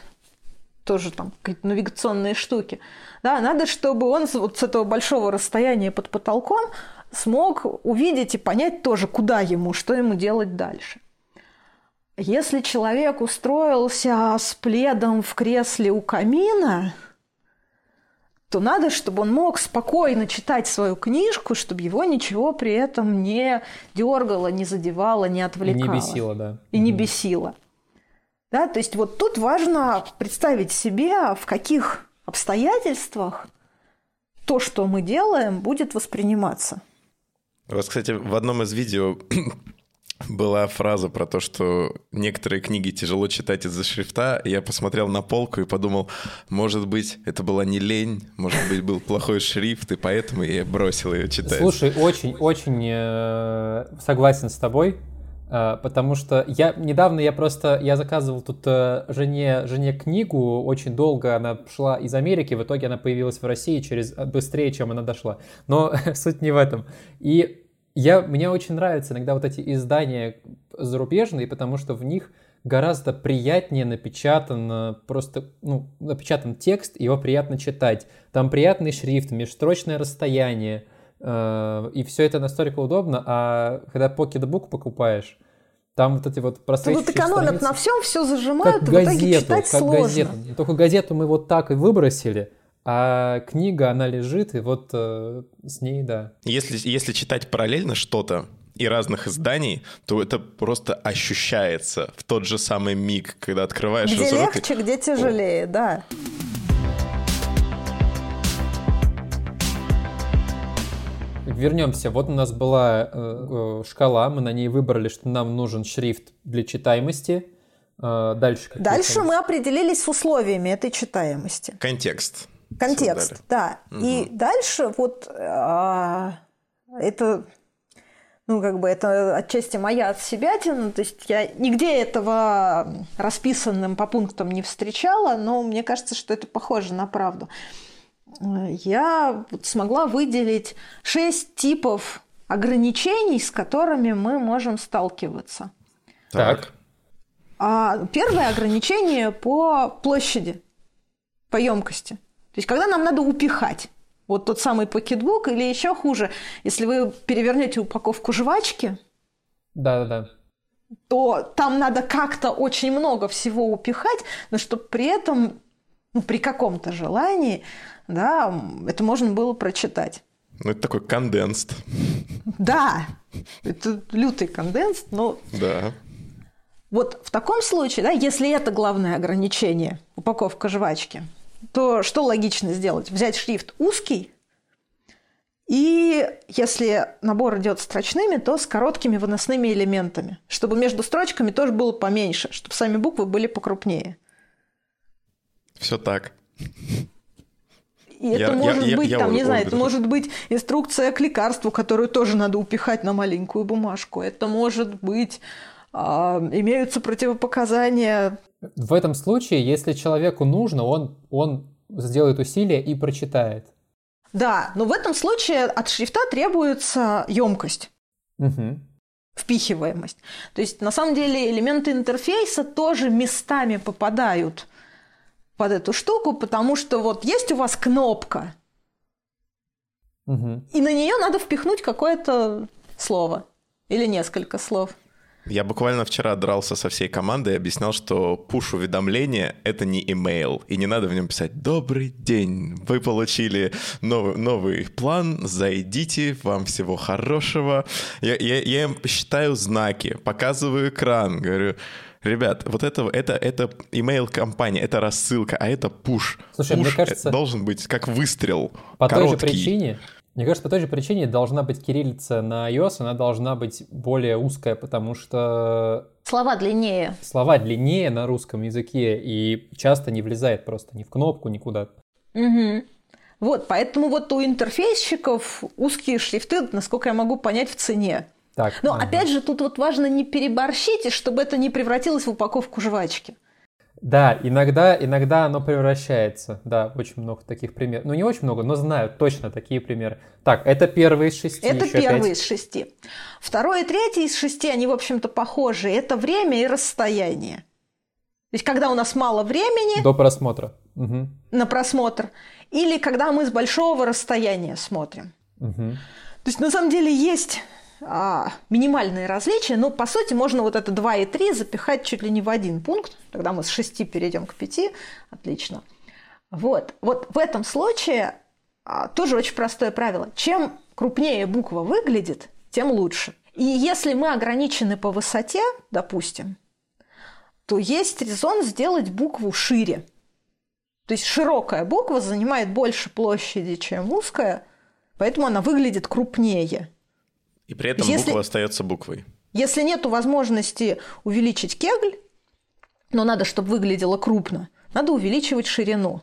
тоже там какие-то навигационные штуки. Да, надо, чтобы он вот с этого большого расстояния под потолком смог увидеть и понять тоже, куда ему, что ему делать дальше. Если человек устроился с пледом в кресле у камина, то надо, чтобы он мог спокойно читать свою книжку, чтобы его ничего при этом не дергало, не задевало, не отвлекало. Не бесило, да. И не бесило. Да, то есть вот тут важно представить себе, в каких обстоятельствах то, что мы делаем, будет восприниматься. У вас, кстати, в одном из видео была фраза про то, что некоторые книги тяжело читать из-за шрифта. Я посмотрел на полку и подумал, может быть, это была не лень, может быть, был плохой шрифт, и поэтому я бросил ее читать. Слушай, очень-очень э, согласен с тобой, э, потому что я недавно я просто я заказывал тут э, жене жене книгу, очень долго она шла из Америки, в итоге она появилась в России через быстрее, чем она дошла. Но суть не в этом. И я, мне очень нравятся иногда вот эти издания зарубежные, потому что в них гораздо приятнее напечатан просто, ну, напечатан текст, его приятно читать. Там приятный шрифт, межстрочное расстояние, э, и все это настолько удобно, а когда покетбук покупаешь, там вот эти вот просвечивающие Вот экономят страницы, на всем, все зажимают, как и в газету, итоге читать как сложно. Газету. Только газету мы вот так и выбросили, а книга, она лежит, и вот э, с ней, да. Если, если читать параллельно что-то и разных изданий, то это просто ощущается в тот же самый миг, когда открываешь Где легче, где тяжелее, О. да. Вернемся. Вот у нас была э, э, шкала, мы на ней выбрали, что нам нужен шрифт для читаемости. Э, дальше. Дальше мы определились с условиями этой читаемости. Контекст. Контекст, да. Угу. И дальше вот а, это, ну, как бы это отчасти моя от себя тяна, то есть я нигде этого расписанным по пунктам не встречала, но мне кажется, что это похоже на правду. Я смогла выделить шесть типов ограничений, с которыми мы можем сталкиваться. Так. А первое ограничение по площади, по емкости. То есть, когда нам надо упихать вот тот самый пакетбук, или еще хуже, если вы перевернете упаковку жвачки, да-да-да. то там надо как-то очень много всего упихать, но чтобы при этом, ну, при каком-то желании, да, это можно было прочитать. Ну, это такой конденст. Да, Это лютый конденс, но... Да. Вот в таком случае, да, если это главное ограничение, упаковка жвачки, то что логично сделать? Взять шрифт узкий, и если набор идет строчными, то с короткими выносными элементами, чтобы между строчками тоже было поменьше, чтобы сами буквы были покрупнее. Все так. И я, это может я, быть, я, там, я не знаю, это может быть инструкция к лекарству, которую тоже надо упихать на маленькую бумажку. Это может быть имеются противопоказания. В этом случае, если человеку нужно, он, он сделает усилие и прочитает. Да, но в этом случае от шрифта требуется емкость. Угу впихиваемость. То есть, на самом деле, элементы интерфейса тоже местами попадают под эту штуку, потому что вот есть у вас кнопка, угу. и на нее надо впихнуть какое-то слово или несколько слов. Я буквально вчера дрался со всей командой и объяснял, что пуш-уведомление — это не имейл, и не надо в нем писать «Добрый день, вы получили новый, новый план, зайдите, вам всего хорошего». Я, я, я им считаю знаки, показываю экран, говорю Ребят, вот это, это, это email компания, это рассылка, а это пуш. Слушай, пуш мне кажется... должен быть как выстрел, По короткий. той же причине, мне кажется, по той же причине должна быть кириллица на iOS, она должна быть более узкая, потому что... Слова длиннее. Слова длиннее на русском языке и часто не влезает просто ни в кнопку, никуда. Угу. Вот, поэтому вот у интерфейсщиков узкие шрифты, насколько я могу понять, в цене. Так, Но ага. опять же, тут вот важно не переборщить, и чтобы это не превратилось в упаковку жвачки. Да, иногда, иногда оно превращается. Да, очень много таких примеров. Ну, не очень много, но знаю точно такие примеры. Так, это первый из шести. Это первый пять. из шести. Второй и третий из шести, они, в общем-то, похожи. Это время и расстояние. То есть, когда у нас мало времени... До просмотра. Угу. На просмотр. Или когда мы с большого расстояния смотрим. Угу. То есть, на самом деле, есть а, минимальные различия, но по сути можно вот это 2 и 3 запихать чуть ли не в один пункт, тогда мы с 6 перейдем к 5, отлично. Вот, вот в этом случае а, тоже очень простое правило. Чем крупнее буква выглядит, тем лучше. И если мы ограничены по высоте, допустим, то есть резон сделать букву шире. То есть широкая буква занимает больше площади, чем узкая, поэтому она выглядит крупнее. И при этом Если- буква остается буквой. Если нет возможности увеличить кегль, но надо, чтобы выглядело крупно, надо увеличивать ширину.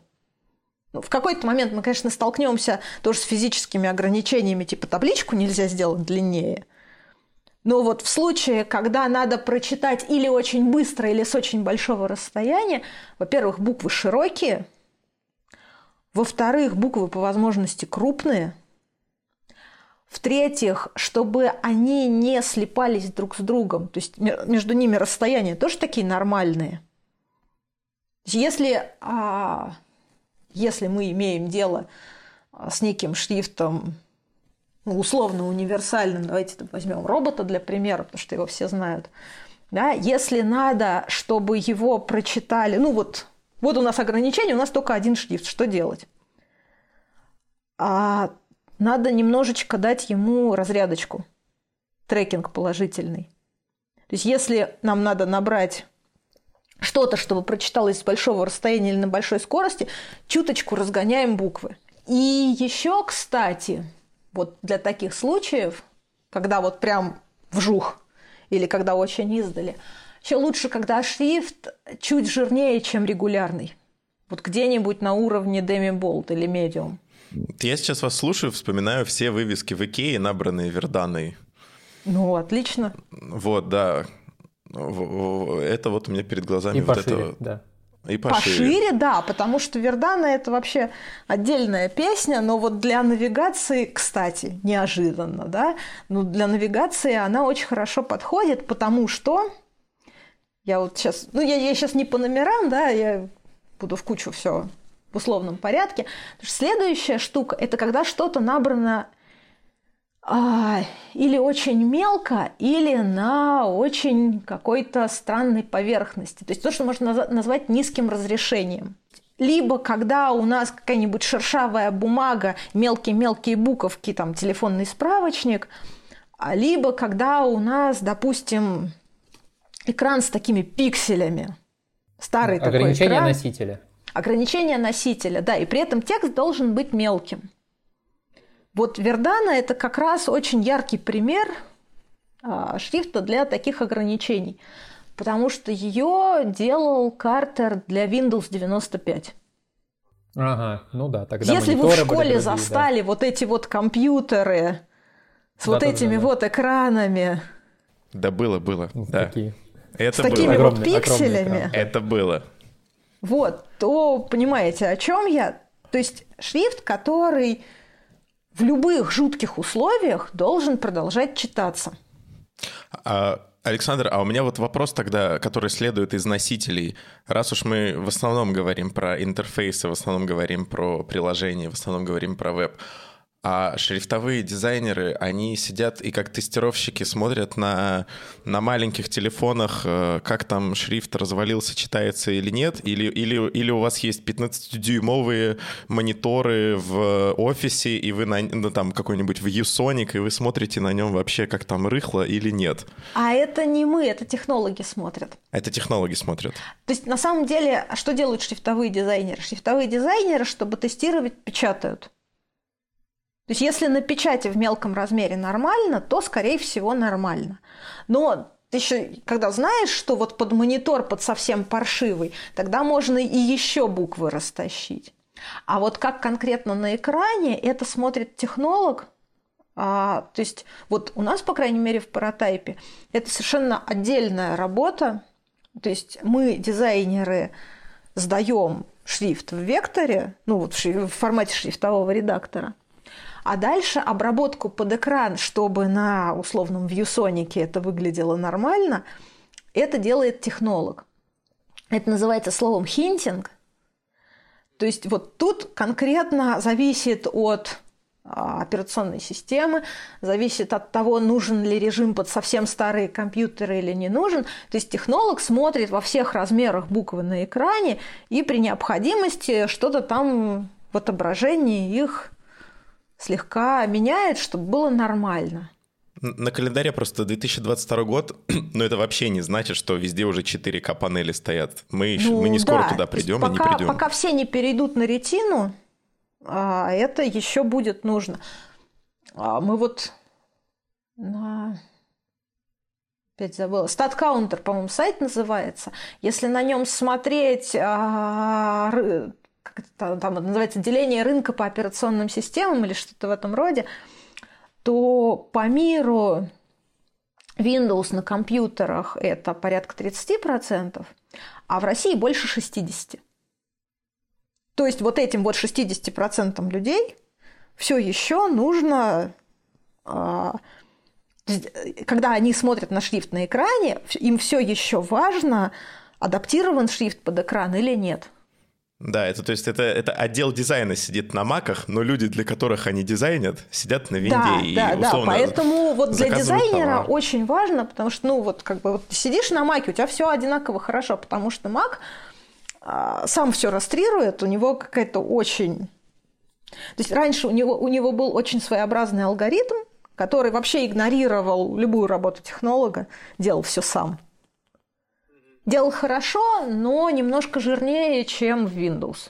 Ну, в какой-то момент мы, конечно, столкнемся тоже с физическими ограничениями, типа табличку нельзя сделать длиннее. Но вот в случае, когда надо прочитать или очень быстро, или с очень большого расстояния, во-первых, буквы широкие, во-вторых, буквы по возможности крупные – в-третьих, чтобы они не слипались друг с другом, то есть ме- между ними расстояния тоже такие нормальные. Если, а, если мы имеем дело а, с неким шрифтом ну, условно универсальным, давайте возьмем робота для примера, потому что его все знают. Да, если надо, чтобы его прочитали, ну вот, вот у нас ограничение, у нас только один шрифт, что делать? А надо немножечко дать ему разрядочку, трекинг положительный. То есть если нам надо набрать что-то, чтобы прочиталось с большого расстояния или на большой скорости, чуточку разгоняем буквы. И еще, кстати, вот для таких случаев, когда вот прям вжух или когда очень издали, еще лучше, когда шрифт чуть жирнее, чем регулярный. Вот где-нибудь на уровне Demi Bold или Medium. Я сейчас вас слушаю, вспоминаю все вывески в Икее, набранные Верданой. Ну, отлично. Вот, да. Это вот у меня перед глазами И вот пошире, это. да. И пошире. Пошире, да, потому что Вердана это вообще отдельная песня, но вот для навигации, кстати, неожиданно, да, но для навигации она очень хорошо подходит, потому что я вот сейчас, ну я, я сейчас не по номерам, да, я буду в кучу все в условном порядке. Следующая штука – это когда что-то набрано а, или очень мелко, или на очень какой-то странной поверхности. То есть то, что можно назвать низким разрешением. Либо когда у нас какая-нибудь шершавая бумага, мелкие-мелкие буковки, там телефонный справочник, А либо когда у нас, допустим, экран с такими пикселями. Старый такой Ограничение экран. носителя. Ограничение носителя, да, и при этом текст должен быть мелким. Вот Вердана это как раз очень яркий пример а, шрифта для таких ограничений, потому что ее делал Картер для Windows 95. Ага, ну да, тогда Если вы в школе другие, да. застали вот эти вот компьютеры с вот Да-да-да-да. этими вот экранами, Да было, было, Ну, да. такие. Это с такими было. вот Огромный- огромный пикселями, экран. Это было. Вот, то понимаете, о чем я? То есть шрифт, который в любых жутких условиях должен продолжать читаться. А, Александр, а у меня вот вопрос тогда, который следует из носителей. Раз уж мы в основном говорим про интерфейсы, в основном говорим про приложения, в основном говорим про веб, а шрифтовые дизайнеры, они сидят и как тестировщики смотрят на, на маленьких телефонах, э, как там шрифт развалился, читается или нет, или, или, или у вас есть 15-дюймовые мониторы в офисе, и вы на, ну, там какой-нибудь в Usonic, и вы смотрите на нем вообще, как там рыхло или нет. А это не мы, это технологи смотрят. Это технологи смотрят. То есть на самом деле, а что делают шрифтовые дизайнеры? Шрифтовые дизайнеры, чтобы тестировать, печатают. То есть если на печати в мелком размере нормально, то, скорее всего, нормально. Но ты еще, когда знаешь, что вот под монитор, под совсем паршивый, тогда можно и еще буквы растащить. А вот как конкретно на экране, это смотрит технолог, а, то есть вот у нас, по крайней мере, в паратайпе, это совершенно отдельная работа. То есть мы, дизайнеры, сдаем шрифт в векторе, ну вот в формате шрифтового редактора, а дальше обработку под экран, чтобы на условном ViewSonic это выглядело нормально, это делает технолог. Это называется словом хинтинг. То есть вот тут конкретно зависит от а, операционной системы, зависит от того, нужен ли режим под совсем старые компьютеры или не нужен. То есть технолог смотрит во всех размерах буквы на экране и при необходимости что-то там в отображении их слегка меняет, чтобы было нормально. На календаре просто 2022 год, но это вообще не значит, что везде уже 4К панели стоят. Мы, еще, мы не Ну скоро да, туда придем и не пока, придем. Пока все не перейдут на ретину, а, это еще будет нужно. А, Мы вот на... Опять забыла. StatCounter, по-моему, сайт называется. Если на нем смотреть, а, как это там называется, деление рынка по операционным системам или что-то в этом роде, то по миру Windows на компьютерах это порядка 30%, а в России больше 60%. То есть вот этим вот 60% людей все еще нужно, а, когда они смотрят на шрифт на экране, им все еще важно, адаптирован шрифт под экран или нет. Да, это то есть это, это отдел дизайна сидит на маках, но люди, для которых они дизайнят, сидят на винде Да, и да, да. условно Поэтому вот для дизайнера товар. очень важно, потому что, ну, вот как бы вот сидишь на маке, у тебя все одинаково хорошо, потому что мак а, сам все растрирует, у него какая-то очень... То есть раньше у него, у него был очень своеобразный алгоритм, который вообще игнорировал любую работу технолога, делал все сам. Делал хорошо, но немножко жирнее, чем в Windows.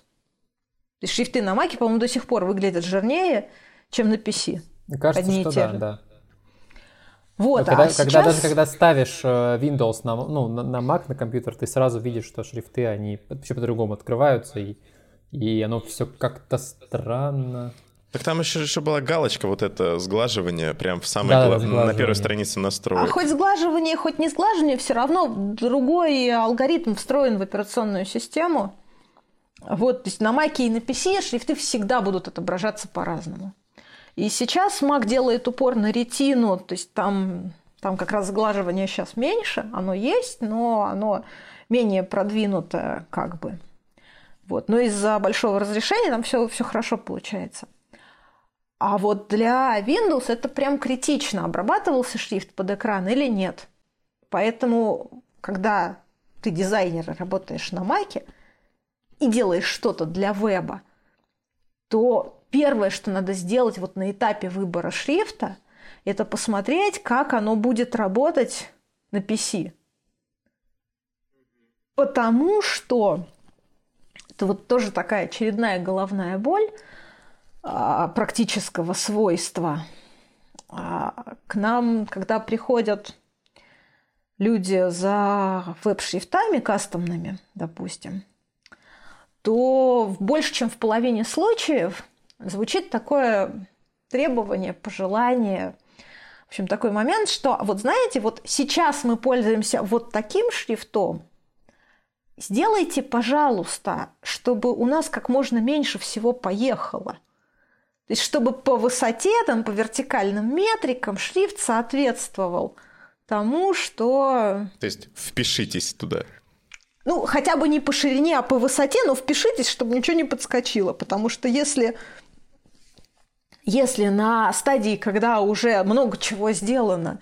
То есть шрифты на маке, по-моему, до сих пор выглядят жирнее, чем на PC. Кажется, Одни и что те да, же. да. Вот, Но когда, а когда сейчас... даже когда ставишь э, Windows на, ну, на, на Mac, на компьютер, ты сразу видишь, что шрифты, они вообще по-другому открываются, и, и оно все как-то странно. Так там еще, еще была галочка вот это сглаживание прям в самой Да, гла- на первой странице А настроек. хоть сглаживание, хоть не сглаживание, все равно другой алгоритм встроен в операционную систему. Вот, то есть на Mac и на PC шрифты всегда будут отображаться по-разному. И сейчас Mac делает упор на ретину, то есть там, там как раз сглаживание сейчас меньше, оно есть, но оно менее продвинутое как бы. Вот. Но из-за большого разрешения там все, все хорошо получается. А вот для Windows это прям критично, обрабатывался шрифт под экран или нет. Поэтому, когда ты дизайнер работаешь на Маке и делаешь что-то для веба, то первое, что надо сделать вот на этапе выбора шрифта, это посмотреть, как оно будет работать на PC. Потому что это вот тоже такая очередная головная боль практического свойства. А, к нам, когда приходят люди за веб-шрифтами кастомными, допустим, то в больше, чем в половине случаев звучит такое требование, пожелание, в общем, такой момент, что вот знаете, вот сейчас мы пользуемся вот таким шрифтом, сделайте, пожалуйста, чтобы у нас как можно меньше всего поехало. То есть, чтобы по высоте, там, по вертикальным метрикам шрифт соответствовал тому, что... То есть, впишитесь туда. Ну, хотя бы не по ширине, а по высоте, но впишитесь, чтобы ничего не подскочило. Потому что если, если на стадии, когда уже много чего сделано,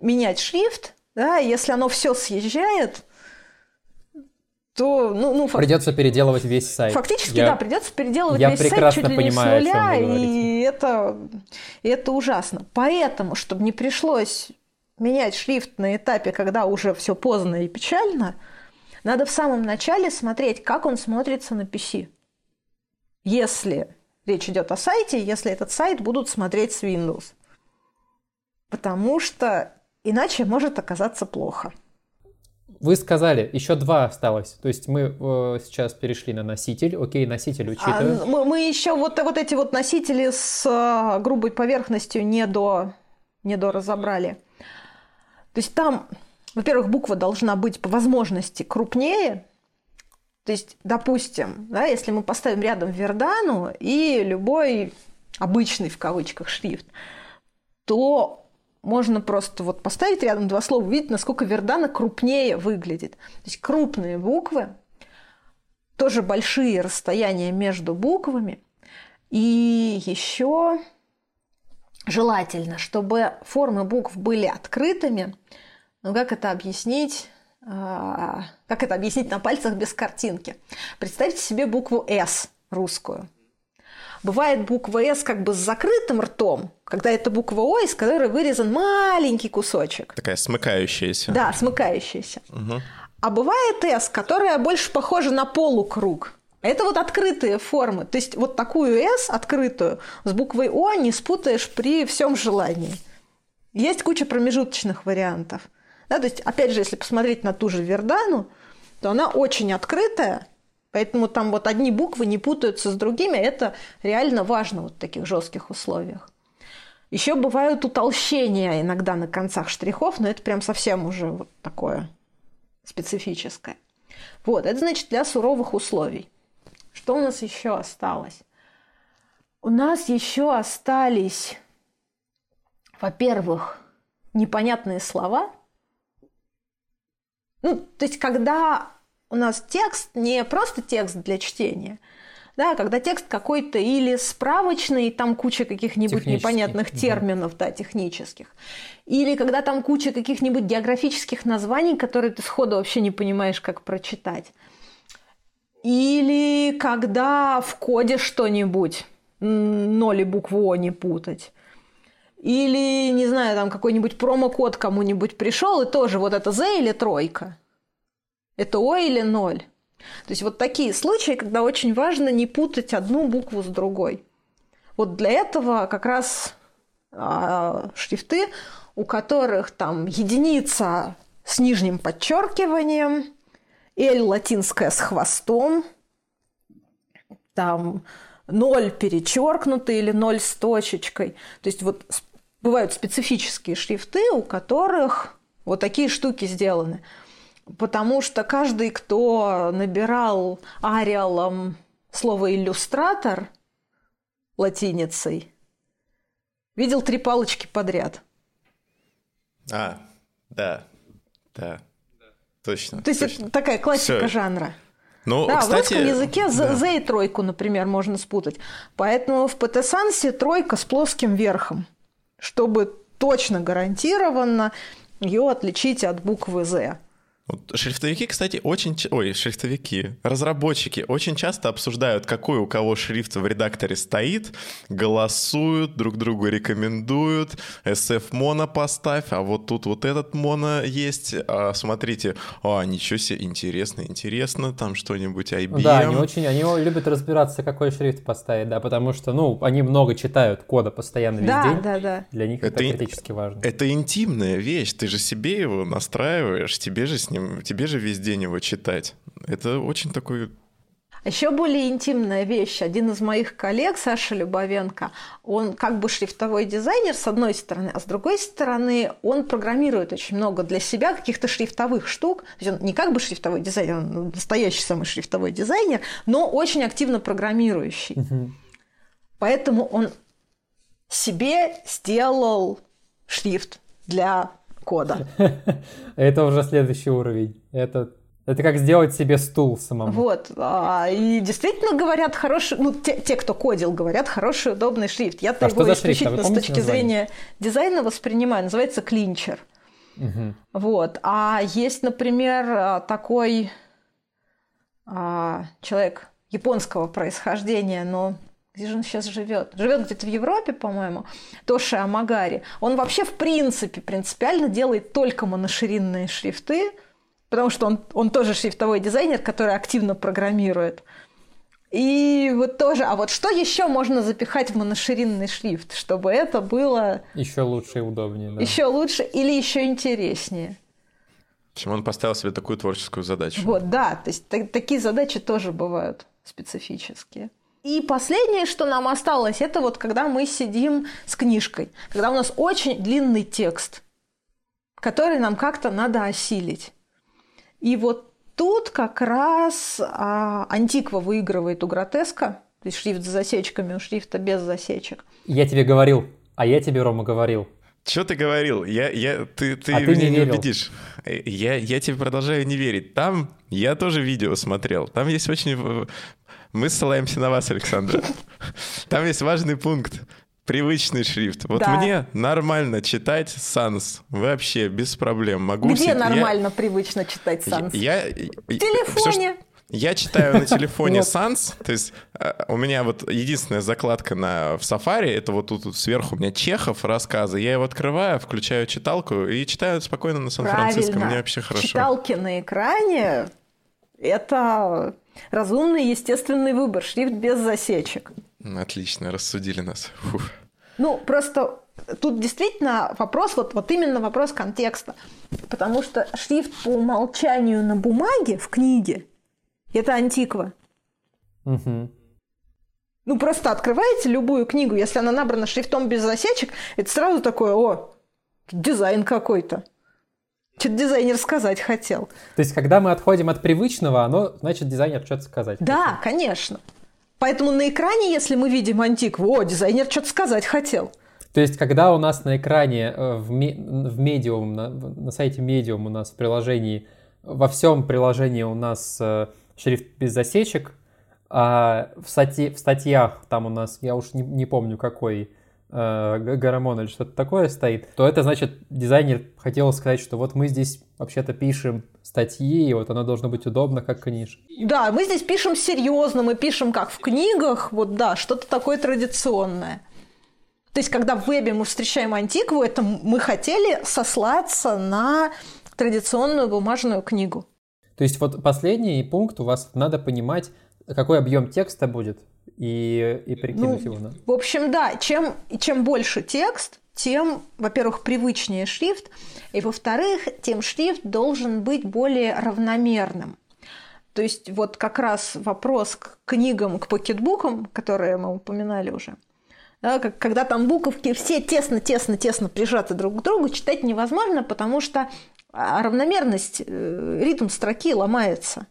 менять шрифт, да, если оно все съезжает, то, ну, ну фак... придется переделывать весь сайт. Фактически, я... да, придется переделывать я весь сайт чуть ли понимаю, не с нуля, и это, и это ужасно. Поэтому, чтобы не пришлось менять шрифт на этапе, когда уже все поздно и печально, надо в самом начале смотреть, как он смотрится на PC. Если речь идет о сайте, если этот сайт будут смотреть с Windows. Потому что иначе может оказаться плохо. Вы сказали, еще два осталось. То есть мы э, сейчас перешли на носитель. Окей, носитель учитываем. А, мы, мы еще вот, вот эти вот носители с э, грубой поверхностью не до, не до разобрали. То есть там, во-первых, буква должна быть по возможности крупнее. То есть, допустим, да, если мы поставим рядом Вердану и любой обычный в кавычках шрифт, то можно просто вот поставить рядом два слова, увидеть, насколько Вердана крупнее выглядит. То есть крупные буквы, тоже большие расстояния между буквами. И еще желательно, чтобы формы букв были открытыми. Ну, как это объяснить? А, как это объяснить на пальцах без картинки? Представьте себе букву «С» русскую. Бывает буква «С» как бы с закрытым ртом, когда это буква «О», из которой вырезан маленький кусочек. Такая смыкающаяся. Да, смыкающаяся. Угу. А бывает «С», которая больше похожа на полукруг. Это вот открытые формы. То есть вот такую «С» открытую с буквой «О» не спутаешь при всем желании. Есть куча промежуточных вариантов. Да, то есть, опять же, если посмотреть на ту же Вердану, то она очень открытая, Поэтому там вот одни буквы не путаются с другими, это реально важно вот в таких жестких условиях. Еще бывают утолщения иногда на концах штрихов, но это прям совсем уже вот такое специфическое. Вот, это значит для суровых условий. Что у нас еще осталось? У нас еще остались, во-первых, непонятные слова. Ну, то есть, когда у нас текст не просто текст для чтения, да, когда текст какой-то или справочный, там куча каких-нибудь непонятных терминов, да, технических, или когда там куча каких-нибудь географических названий, которые ты сходу вообще не понимаешь, как прочитать. Или когда в коде что-нибудь, ноль и букву О не путать. Или, не знаю, там какой-нибудь промокод кому-нибудь пришел, и тоже вот это Z или тройка. Это О или ноль. То есть вот такие случаи, когда очень важно не путать одну букву с другой. Вот для этого как раз а, шрифты, у которых там единица с нижним подчеркиванием, L латинская с хвостом, там ноль перечеркнутый или ноль с точечкой. То есть вот бывают специфические шрифты, у которых вот такие штуки сделаны – потому что каждый, кто набирал ариалом слово «иллюстратор» латиницей, видел три палочки подряд. А, да, да, точно. То есть точно. это такая классика Всё. жанра. Ну, да, кстати, в русском языке да. Z и тройку, например, можно спутать. Поэтому в ПТ-сансе тройка с плоским верхом, чтобы точно гарантированно ее отличить от буквы Z. Вот шрифтовики, кстати, очень... Ой, шрифтовики, разработчики очень часто обсуждают, какой у кого шрифт в редакторе стоит, голосуют, друг другу рекомендуют, SF моно поставь, а вот тут вот этот моно есть, а смотрите, а, ничего себе, интересно, интересно, там что-нибудь IBM. Да, они очень, они любят разбираться, какой шрифт поставить, да, потому что, ну, они много читают кода постоянно весь да, день. Да, да, Для них это, это критически важно. Это интимная вещь, ты же себе его настраиваешь, тебе же с ним, тебе же весь день его читать. Это очень такой еще более интимная вещь. Один из моих коллег, Саша Любовенко, он как бы шрифтовой дизайнер с одной стороны, а с другой стороны он программирует очень много для себя каких-то шрифтовых штук. То есть он не как бы шрифтовой дизайнер, он настоящий самый шрифтовой дизайнер, но очень активно программирующий. Угу. Поэтому он себе сделал шрифт для кода. Это уже следующий уровень. Это это как сделать себе стул самому. Вот. А, и действительно говорят хороший, ну, те, те, кто кодил, говорят хороший, удобный шрифт. Я-то а его исключительно шрифт? с точки название? зрения дизайна воспринимаю. Называется клинчер. Угу. Вот. А есть, например, такой а, человек японского происхождения, но где же он сейчас живет? Живет где-то в Европе, по-моему, Тоши Амагари. Он вообще, в принципе, принципиально делает только моноширинные шрифты, потому что он, он тоже шрифтовой дизайнер, который активно программирует. И вот тоже, а вот что еще можно запихать в моноширинный шрифт, чтобы это было... Еще лучше и удобнее, да. Еще лучше или еще интереснее. Чем он поставил себе такую творческую задачу. Вот, да, то есть так, такие задачи тоже бывают специфические. И последнее, что нам осталось, это вот когда мы сидим с книжкой, когда у нас очень длинный текст, который нам как-то надо осилить. И вот тут как раз а, антиква выигрывает у гротеска, то есть шрифт с засечками, у шрифта без засечек. Я тебе говорил, а я тебе, Рома, говорил. Что ты говорил? Я, я, ты, ты а меня ты не, не убедишь. Я, я тебе продолжаю не верить. Там я тоже видео смотрел. Там есть очень мы ссылаемся на вас, Александр. Там есть важный пункт. Привычный шрифт. Вот да. мне нормально читать Sans. Вообще, без проблем. Могу Где все... нормально, я... привычно читать Sans? Я... В телефоне. Все, я читаю на телефоне Sans, то есть э, у меня вот единственная закладка на, в Safari, это вот тут, тут сверху у меня Чехов рассказы, я его открываю, включаю читалку и читаю спокойно на Сан-Франциско, мне вообще хорошо. Читалки на экране — это Разумный естественный выбор, шрифт без засечек. Отлично, рассудили нас. Фух. Ну, просто тут действительно вопрос, вот, вот именно вопрос контекста. Потому что шрифт по умолчанию на бумаге в книге – это антиква. Угу. Ну, просто открываете любую книгу, если она набрана шрифтом без засечек, это сразу такое, о, дизайн какой-то. Что-то дизайнер сказать хотел. То есть, когда мы отходим от привычного, оно значит дизайнер что-то сказать. Да, хотел. конечно. Поэтому на экране, если мы видим антикву, о, дизайнер что-то сказать хотел. То есть, когда у нас на экране э, в, ми- в Medium, на, на сайте Medium у нас в приложении, во всем приложении у нас э, шрифт без засечек, а в, статье, в статьях там у нас, я уж не, не помню какой, э, Гарамон или что-то такое стоит, то это значит, дизайнер хотел сказать, что вот мы здесь вообще-то пишем статьи, и вот оно должно быть удобно, как книжка. Да, мы здесь пишем серьезно, мы пишем как в книгах, вот да, что-то такое традиционное. То есть, когда в вебе мы встречаем антикву, это мы хотели сослаться на традиционную бумажную книгу. То есть вот последний пункт у вас надо понимать, какой объем текста будет и, и прикинуть ну, его. Да? В общем, да, чем, чем больше текст, тем, во-первых, привычнее шрифт, и, во-вторых, тем шрифт должен быть более равномерным. То есть вот как раз вопрос к книгам, к покетбукам, которые мы упоминали уже, да, когда там буковки все тесно-тесно-тесно прижаты друг к другу, читать невозможно, потому что а, равномерность, э, ритм строки ломается.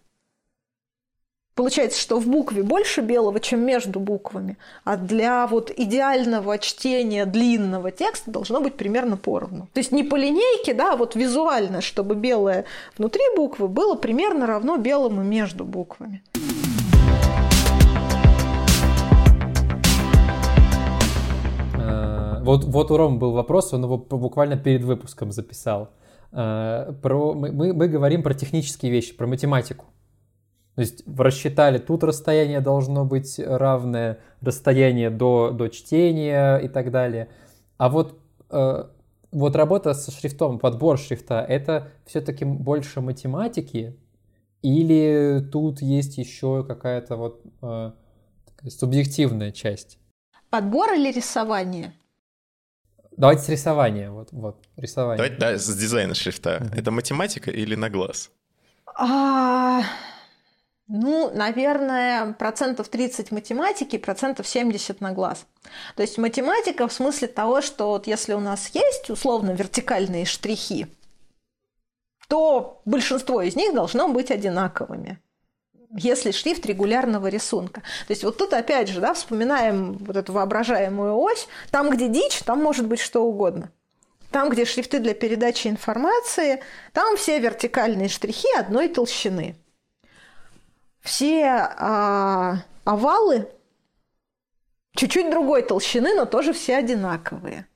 Получается, что в букве больше белого, чем между буквами, а для вот идеального чтения длинного текста должно быть примерно поровну. То есть не по линейке, да, а вот визуально, чтобы белое внутри буквы было примерно равно белому между буквами. Э, вот, вот у Ромы был вопрос, он его буквально перед выпуском записал. э, про, мы, мы, мы говорим про технические вещи, про математику. То есть рассчитали, тут расстояние должно быть равное, расстояние до, до чтения и так далее. А вот, э, вот работа со шрифтом, подбор шрифта, это все-таки больше математики, или тут есть еще какая-то вот э, субъективная часть? Подбор или рисование? Давайте с рисования. Вот, вот, рисование. Давайте да, с дизайна шрифта. Mm-hmm. Это математика или на глаз? А, ну, наверное, процентов 30 математики, процентов 70 на глаз. То есть математика в смысле того, что вот если у нас есть условно вертикальные штрихи, то большинство из них должно быть одинаковыми если шрифт регулярного рисунка. То есть вот тут опять же, да, вспоминаем вот эту воображаемую ось. Там, где дичь, там может быть что угодно. Там, где шрифты для передачи информации, там все вертикальные штрихи одной толщины. Все а, овалы чуть-чуть другой толщины, но тоже все одинаковые.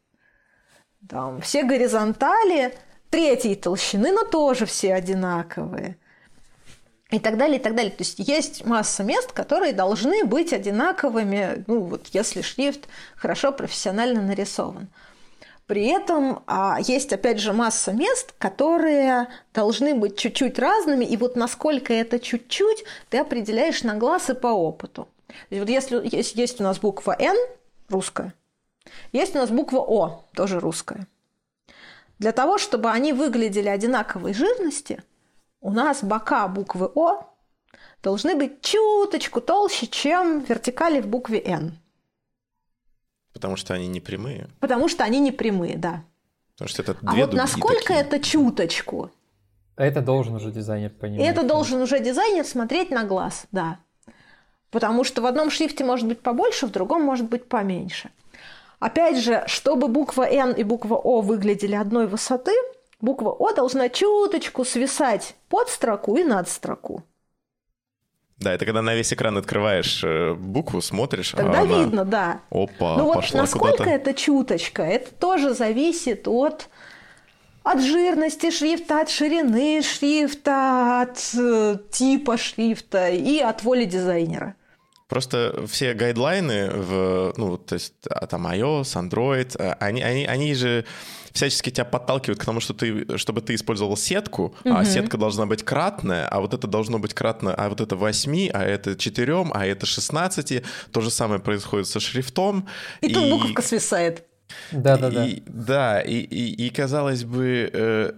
Там все горизонтали третьей толщины, но тоже все одинаковые и так далее, и так далее. То есть есть масса мест, которые должны быть одинаковыми, ну вот если шрифт хорошо профессионально нарисован. При этом а, есть, опять же, масса мест, которые должны быть чуть-чуть разными, и вот насколько это чуть-чуть, ты определяешь на глаз и по опыту. Вот если есть, есть у нас буква «Н» русская, есть у нас буква «О» тоже русская. Для того, чтобы они выглядели одинаковой жирности – у нас бока буквы О должны быть чуточку толще, чем вертикали в букве Н. Потому что они не прямые. Потому что они не прямые, да. Потому что это а две А вот насколько такие. это чуточку? Это должен уже дизайнер понимать. И это должен уже дизайнер смотреть на глаз, да. Потому что в одном шрифте может быть побольше, в другом может быть поменьше. Опять же, чтобы буква Н и буква О выглядели одной высоты – буква О должна чуточку свисать под строку и над строку. Да, это когда на весь экран открываешь э, букву, смотришь. Тогда а она... видно, да. Опа, Ну вот пошла насколько куда-то. это чуточка, это тоже зависит от от жирности шрифта, от ширины шрифта, от э, типа шрифта и от воли дизайнера. Просто все гайдлайны в, ну, то есть а, там iOS, Android, э, они, они, они же всячески тебя подталкивают к тому, что ты, чтобы ты использовал сетку, угу. а сетка должна быть кратная, а вот это должно быть кратно, а вот это 8, а это 4, а это 16. То же самое происходит со шрифтом. И, и... тут буковка свисает. Да-да-да. Да, и, и, и казалось бы, э,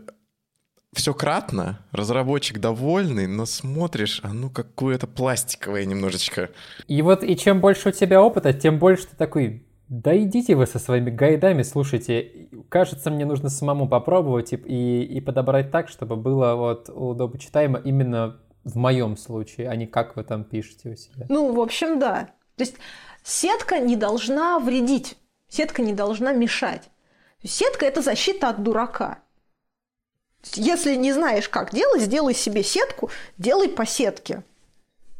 все кратно, разработчик довольный, но смотришь, а ну какое-то пластиковое немножечко. И вот и чем больше у тебя опыта, тем больше ты такой, да идите вы со своими гайдами, слушайте, кажется, мне нужно самому попробовать и, и, и подобрать так, чтобы было вот удобочитаемо именно в моем случае, а не как вы там пишете у себя. Ну, в общем, да. То есть сетка не должна вредить, сетка не должна мешать. Сетка – это защита от дурака. Если не знаешь, как делать, сделай себе сетку, делай по сетке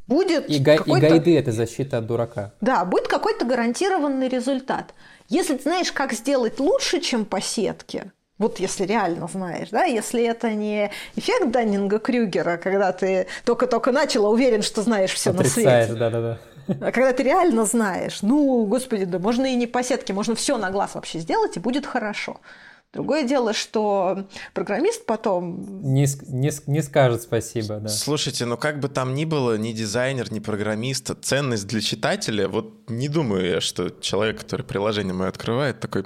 будет и, га- и гайды это защита от дурака. Да, будет какой-то гарантированный результат. Если ты знаешь, как сделать лучше, чем по сетке, вот если реально знаешь, да, если это не эффект Даннинга Крюгера, когда ты только-только начал, а уверен, что знаешь все на свете. да, да, да. А когда ты реально знаешь, ну, господи, да можно и не по сетке, можно все на глаз вообще сделать, и будет хорошо. Другое дело, что программист потом... Не, не, не скажет спасибо, да. Слушайте, ну как бы там ни было, ни дизайнер, ни программист, ценность для читателя, вот не думаю я, что человек, который приложение мое открывает, такой,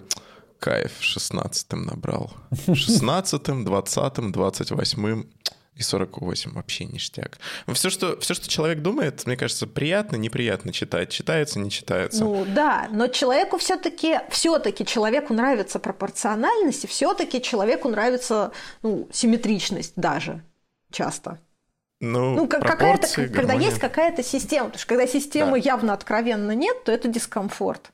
кайф, 16-м набрал. 16-м, 20-м, 28-м и 48 вообще ништяк. Все что, все, что человек думает, мне кажется, приятно, неприятно читать. Читается, не читается. Ну да, но человеку все-таки все-таки человеку нравится пропорциональность, и все-таки человеку нравится ну, симметричность даже часто. Ну, ну какая-то, когда есть какая-то система, потому что когда системы да. явно откровенно нет, то это дискомфорт.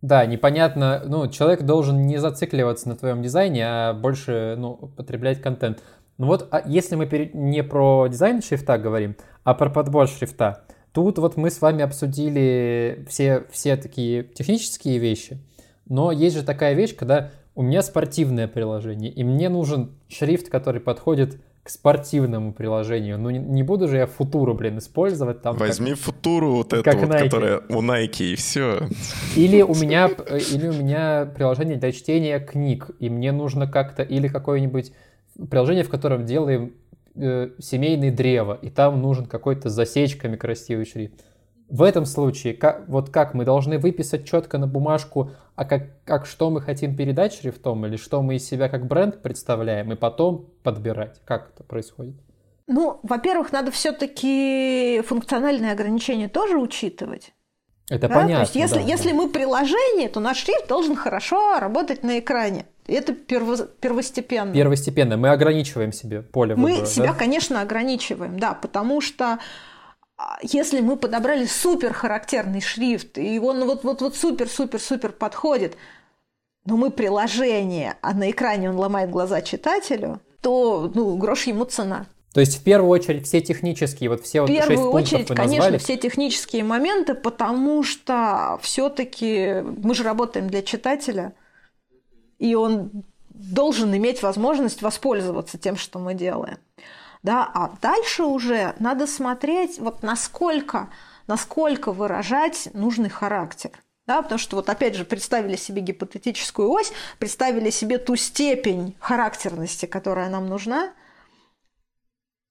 Да, непонятно, ну, человек должен не зацикливаться на твоем дизайне, а больше, ну, потреблять контент. Ну вот, а если мы не про дизайн шрифта говорим, а про подбор шрифта, тут вот мы с вами обсудили все, все такие технические вещи, но есть же такая вещь, когда у меня спортивное приложение, и мне нужен шрифт, который подходит к спортивному приложению. Ну, не, не буду же я футуру, блин, использовать там. Возьми как, футуру вот эту, вот, которая у Nike, и все. Или у меня, или у меня приложение для чтения книг, и мне нужно как-то, или какое-нибудь приложение, в котором делаем э, семейное древо, и там нужен какой-то засечками красивый шрифт. В этом случае, как, вот как мы должны выписать четко на бумажку, а как, как что мы хотим передать шрифтом, или что мы из себя как бренд представляем, и потом подбирать. Как это происходит? Ну, во-первых, надо все-таки функциональные ограничения тоже учитывать. Это да? понятно. То есть, если, да, если да. мы приложение, то наш шрифт должен хорошо работать на экране. Это перво, первостепенно. Первостепенно. Мы ограничиваем себе поле Мы выбора. себя, да? конечно, ограничиваем, да, потому что а, если мы подобрали супер характерный шрифт, и он вот вот вот супер супер супер подходит, но мы приложение, а на экране он ломает глаза читателю, то ну грош ему цена. То есть в первую очередь все технические, вот все вот шесть пунктов очередь, конечно, все технические моменты, потому что все-таки мы же работаем для читателя, и он должен иметь возможность воспользоваться тем, что мы делаем да, а дальше уже надо смотреть, вот насколько, насколько выражать нужный характер. Да, потому что вот опять же представили себе гипотетическую ось, представили себе ту степень характерности, которая нам нужна,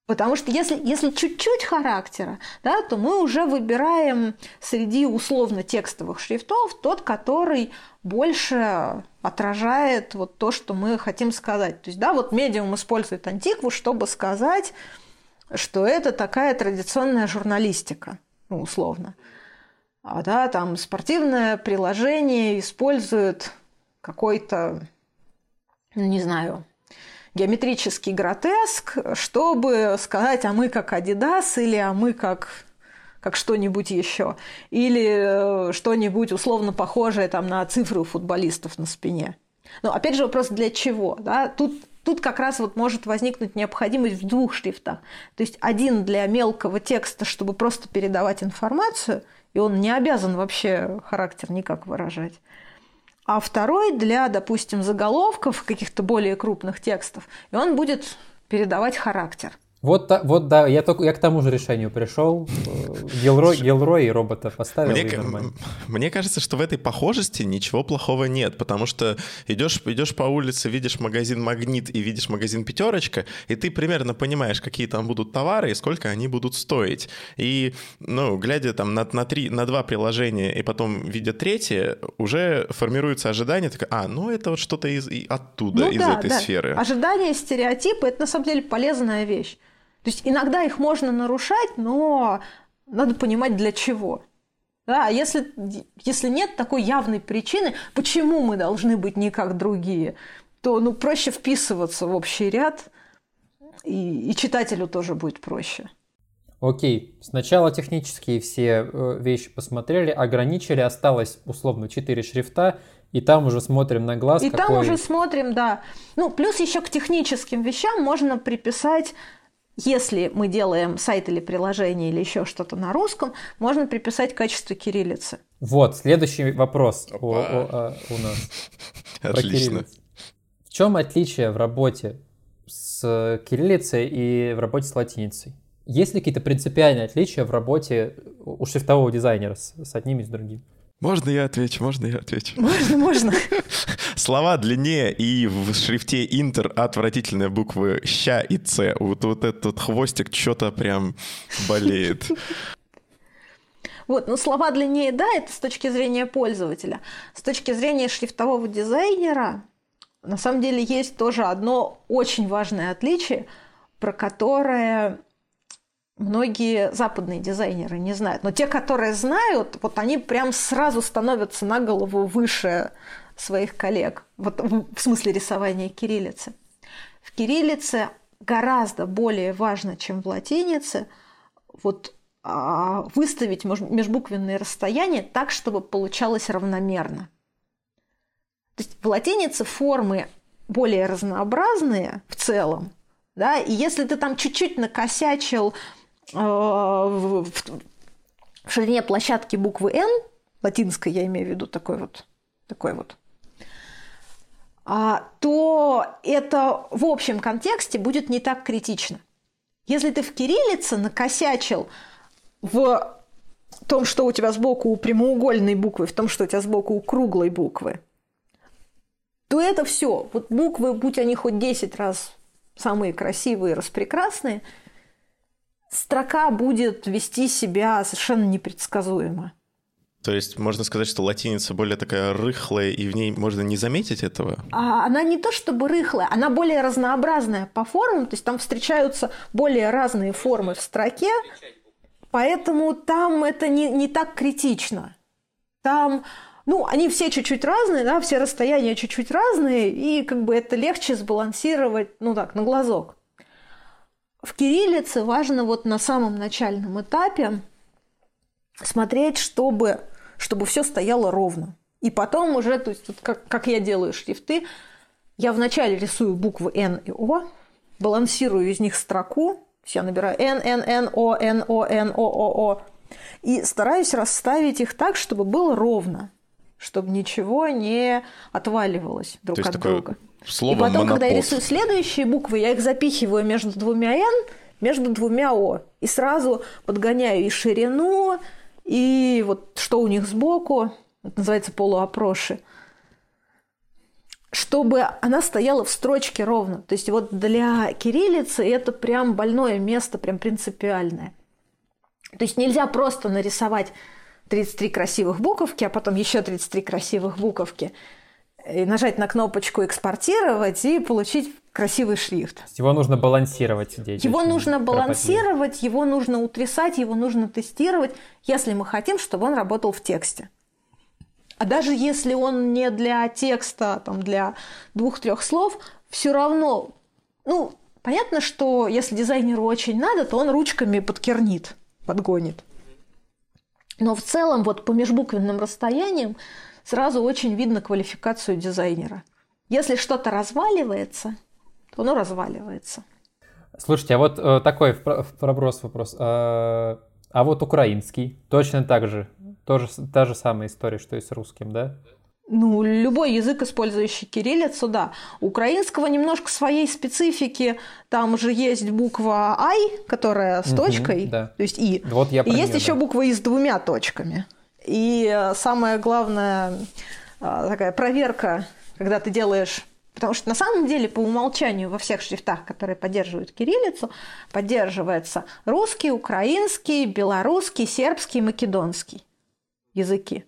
Потому что если, если чуть-чуть характера, да, то мы уже выбираем среди условно-текстовых шрифтов тот, который больше отражает вот то, что мы хотим сказать. То есть, да, вот медиум использует антикву, чтобы сказать, что это такая традиционная журналистика, ну, условно. А да, там спортивное приложение использует какой-то, ну, не знаю, геометрический гротеск, чтобы сказать, а мы как Адидас или а мы как как что-нибудь еще. Или э, что-нибудь условно похожее там, на цифры у футболистов на спине. Но опять же вопрос, для чего? Да? Тут, тут как раз вот может возникнуть необходимость в двух шрифтах. То есть один для мелкого текста, чтобы просто передавать информацию, и он не обязан вообще характер никак выражать а второй для, допустим, заголовков каких-то более крупных текстов, и он будет передавать характер. Вот, вот да, я, только, я к тому же решению пришел. Гелрой, Гелрой и робота поставил. Мне, мне кажется, что в этой похожести ничего плохого нет, потому что идешь, идешь по улице, видишь магазин Магнит и видишь магазин Пятерочка, и ты примерно понимаешь, какие там будут товары и сколько они будут стоить. И, ну, глядя там на, на, три, на два приложения и потом видя третье, уже формируется ожидание, такое, а, ну это вот что-то из, оттуда, ну, из да, этой да. сферы. Ожидания, стереотипы — это на самом деле полезная вещь. То есть иногда их можно нарушать, но надо понимать для чего. Да, а если, если нет такой явной причины, почему мы должны быть не как другие, то ну, проще вписываться в общий ряд, и, и читателю тоже будет проще. Окей, сначала технические все э, вещи посмотрели, ограничили, осталось условно 4 шрифта, и там уже смотрим на глаз. И какой... там уже смотрим, да. Ну, плюс еще к техническим вещам можно приписать если мы делаем сайт или приложение или еще что-то на русском, можно приписать качество кириллицы. Вот, следующий вопрос у, у, а, у нас. Отлично. В чем отличие в работе с кириллицей и в работе с латиницей? Есть ли какие-то принципиальные отличия в работе у шрифтового дизайнера с, с одним и с другим? Можно я отвечу? Можно я отвечу? Можно, можно. Слова длиннее и в шрифте Интер отвратительные буквы Щ и Ц. Вот, вот этот хвостик что-то прям болеет. Вот, ну слова длиннее, да, это с точки зрения пользователя. С точки зрения шрифтового дизайнера, на самом деле есть тоже одно очень важное отличие, про которое многие западные дизайнеры не знают. Но те, которые знают, вот они прям сразу становятся на голову выше своих коллег. Вот в смысле рисования кириллицы. В кириллице гораздо более важно, чем в латинице, вот а, выставить межбуквенные расстояния так, чтобы получалось равномерно. То есть в латинице формы более разнообразные в целом, да, и если ты там чуть-чуть накосячил в, в, в ширине площадки буквы N, латинской я имею в виду, такой вот, такой вот, а, то это в общем контексте будет не так критично. Если ты в кириллице накосячил в том, что у тебя сбоку у прямоугольной буквы, в том, что у тебя сбоку у круглой буквы, то это все. Вот буквы, будь они хоть 10 раз самые красивые, распрекрасные, строка будет вести себя совершенно непредсказуемо. То есть можно сказать, что латиница более такая рыхлая, и в ней можно не заметить этого? А она не то чтобы рыхлая, она более разнообразная по формам, то есть там встречаются более разные формы в строке, поэтому там это не, не так критично. Там, ну, они все чуть-чуть разные, да, все расстояния чуть-чуть разные, и как бы это легче сбалансировать, ну так, на глазок. В кириллице важно вот на самом начальном этапе смотреть, чтобы, чтобы все стояло ровно. И потом уже, то есть, вот как, как я делаю шрифты, я вначале рисую буквы N и O, балансирую из них строку, я набираю N, N, N, O, N, O, N, O, O, O, и стараюсь расставить их так, чтобы было ровно, чтобы ничего не отваливалось друг То есть от такое друга. Слово и потом, когда я монопод. рисую следующие буквы, я их запихиваю между двумя N, между двумя О. И сразу подгоняю и ширину, и вот что у них сбоку, это называется полуопроши, чтобы она стояла в строчке ровно. То есть вот для кириллицы это прям больное место, прям принципиальное. То есть нельзя просто нарисовать 33 красивых буковки, а потом еще 33 красивых буковки, и нажать на кнопочку «Экспортировать» и получить красивый шрифт. Его нужно балансировать. Его нужно балансировать, его нужно утрясать, его нужно тестировать, если мы хотим, чтобы он работал в тексте. А даже если он не для текста, там, для двух-трех слов, все равно, ну, понятно, что если дизайнеру очень надо, то он ручками подкернит, подгонит. Но в целом вот по межбуквенным расстояниям сразу очень видно квалификацию дизайнера. Если что-то разваливается, то оно разваливается. Слушайте, а вот э, такой проброс вопрос. А, а вот украинский точно так же, тоже та же самая история, что и с русским, да? Ну, любой язык, использующий кириллицу, да. Украинского немножко своей специфики. Там же есть буква «ай», которая с Мгм, точкой, да. то есть «и». Вот я И есть неё, еще да. буква «и» с двумя точками. И э, самая главная э, такая проверка, когда ты делаешь... Потому что на самом деле по умолчанию во всех шрифтах, которые поддерживают кириллицу, поддерживается русский, украинский, белорусский, сербский, македонский языки.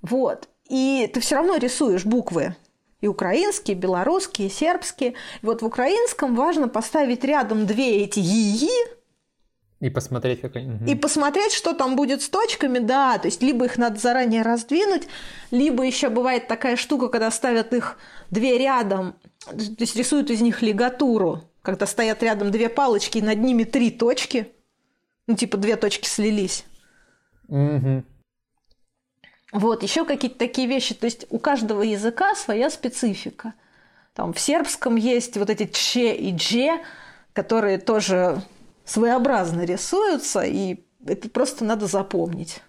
Вот. И ты все равно рисуешь буквы и украинские, и белорусские, и сербские. И вот в украинском важно поставить рядом две эти «и», И посмотреть, как они... мгм. и посмотреть, что там будет с точками, да, то есть либо их надо заранее раздвинуть, либо еще бывает такая штука, когда ставят их две рядом, то есть рисуют из них лигатуру, когда стоят рядом две палочки и над ними три точки, ну типа две точки слились. Мгм. Вот, еще какие-то такие вещи. То есть у каждого языка своя специфика. Там в сербском есть вот эти че и дже, которые тоже своеобразно рисуются, и это просто надо запомнить.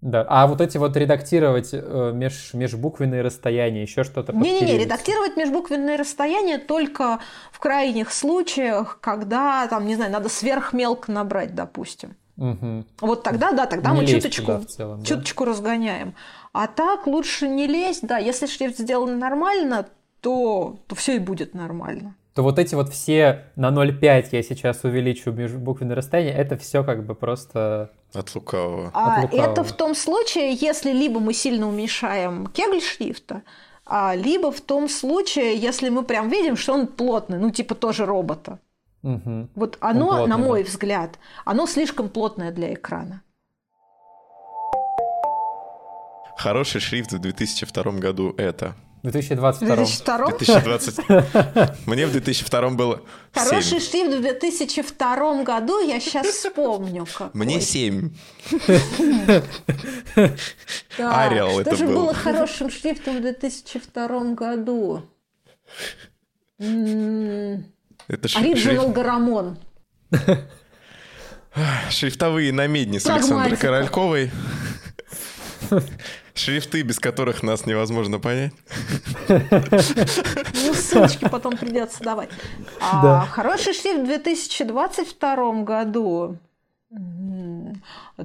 Да. А вот эти вот редактировать э, меж, межбуквенные расстояния, еще что-то Не-не-не, редактировать межбуквенные расстояния только в крайних случаях, когда, там, не знаю, надо сверхмелко набрать, допустим. Мгм. Вот тогда, да, тогда Не мы чуточку, целом, да? чуточку разгоняем. А так лучше не лезть, да, если шрифт сделан нормально, то, то все и будет нормально. То вот эти вот все на 0,5 я сейчас увеличу межбуквенные расстояния, это все как бы просто... От лукавого. А лукавого. это в том случае, если либо мы сильно уменьшаем кегль шрифта, а либо в том случае, если мы прям видим, что он плотный, ну типа тоже робота. Мгм. Вот оно, плотный, на мой да. взгляд, оно слишком плотное для экрана. Хороший шрифт в 2002 году это. В 2022. 2002 2020. Мне в 2002 было Хороший 7. шрифт в 2002 году, я сейчас вспомню. какой. Мне 7. Да, Arial Что это же был. было хорошим шрифтом в 2002 году? М, Это шрифт- Гарамон. шрифтовые намедни с Александрой. Корольковой. Шрифты, без которых нас невозможно понять. Ну, ссылочки потом придется давать. А. Хороший шрифт в 2022 году.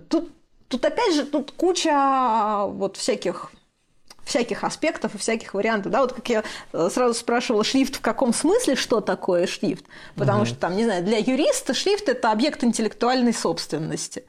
Тут, тут опять же, тут куча а, вот всяких всяких аспектов и всяких вариантов, да, вот как я э, сразу спрашивала, шрифт в каком смысле, что такое шрифт, потому что там, не знаю, для юриста шрифт это объект интеллектуальной собственности,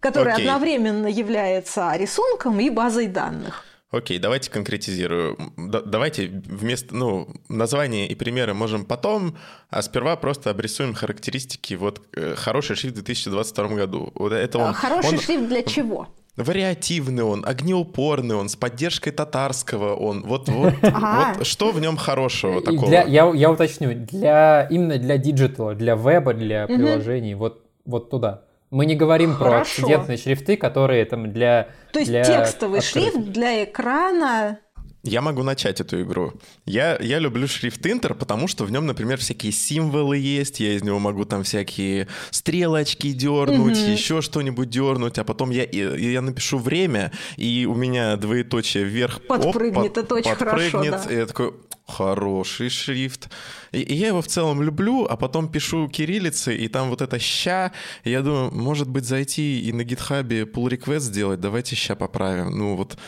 который Окей. одновременно является рисунком и базой данных. Окей, давайте конкретизирую. Да- давайте вместо, ну, названия и примеры можем потом, а сперва просто обрисуем характеристики. Вот э, хороший шрифт в 2022 году. Вот это он, А Хороший он шрифт для чего? вариативный он, огнеупорный он, с поддержкой татарского он. Вот, вот, Ага. вот что в нем хорошего такого? для- я, я уточню, для, именно для digital а, для веба, для приложений, вот, вот туда. Мы не говорим про Хорошо. акцидентные шрифты, которые там для... То есть для текстовый открытых. шрифт для экрана. Я могу начать эту игру. Я, я люблю шрифт Inter, потому что в нем, например, всякие символы есть. Я из него могу там всякие стрелочки дернуть, Мгм. еще что-нибудь дернуть, а потом я, я напишу время, и у меня двоеточие вверх. оп, Подпрыгнет, это очень хорошо, подпрыгнет, да. И я такой, хороший шрифт. И, и я его в целом люблю, а потом пишу кириллицей, и там вот это ща. И я думаю, может быть, зайти и на гитхабе pull request сделать, давайте ща поправим. Ну вот.